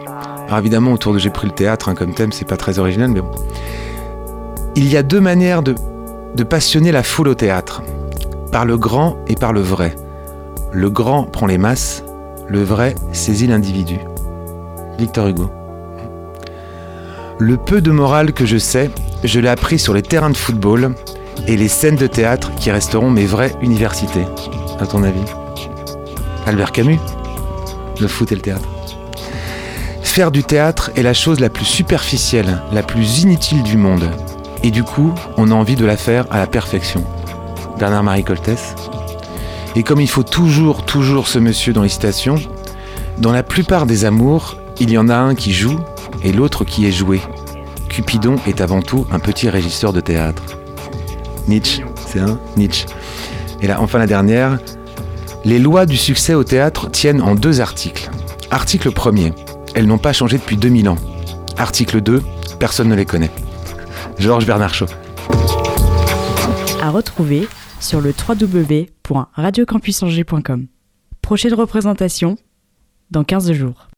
Alors évidemment, autour de J'ai pris le théâtre hein, comme thème, c'est pas très original, mais bon. Il y a deux manières de passionner la foule au théâtre. Par le grand et par le vrai. Le grand prend les masses, le vrai saisit l'individu. Victor Hugo. Le peu de morale que je sais, je l'ai appris sur les terrains de football et les scènes de théâtre qui resteront mes vraies universités. À ton avis Albert Camus Le foot et le théâtre. Faire du théâtre est la chose la plus superficielle, la plus inutile du monde. Et du coup, on a envie de la faire à la perfection. Bernard-Marie Coltès. Et comme il faut toujours, toujours ce monsieur dans les citations, dans la plupart des amours, il y en a un qui joue et l'autre qui est joué. Cupidon est avant tout un petit régisseur de théâtre. Nietzsche, c'est un Nietzsche. Et là, enfin la dernière, les lois du succès au théâtre tiennent en deux articles. Article 1er, elles n'ont pas changé depuis 2000 ans. Article 2, personne ne les connaît. Georges Bernard Shaw. À retrouver sur le www.radiocampusangers.com. Prochaine représentation dans 15 jours.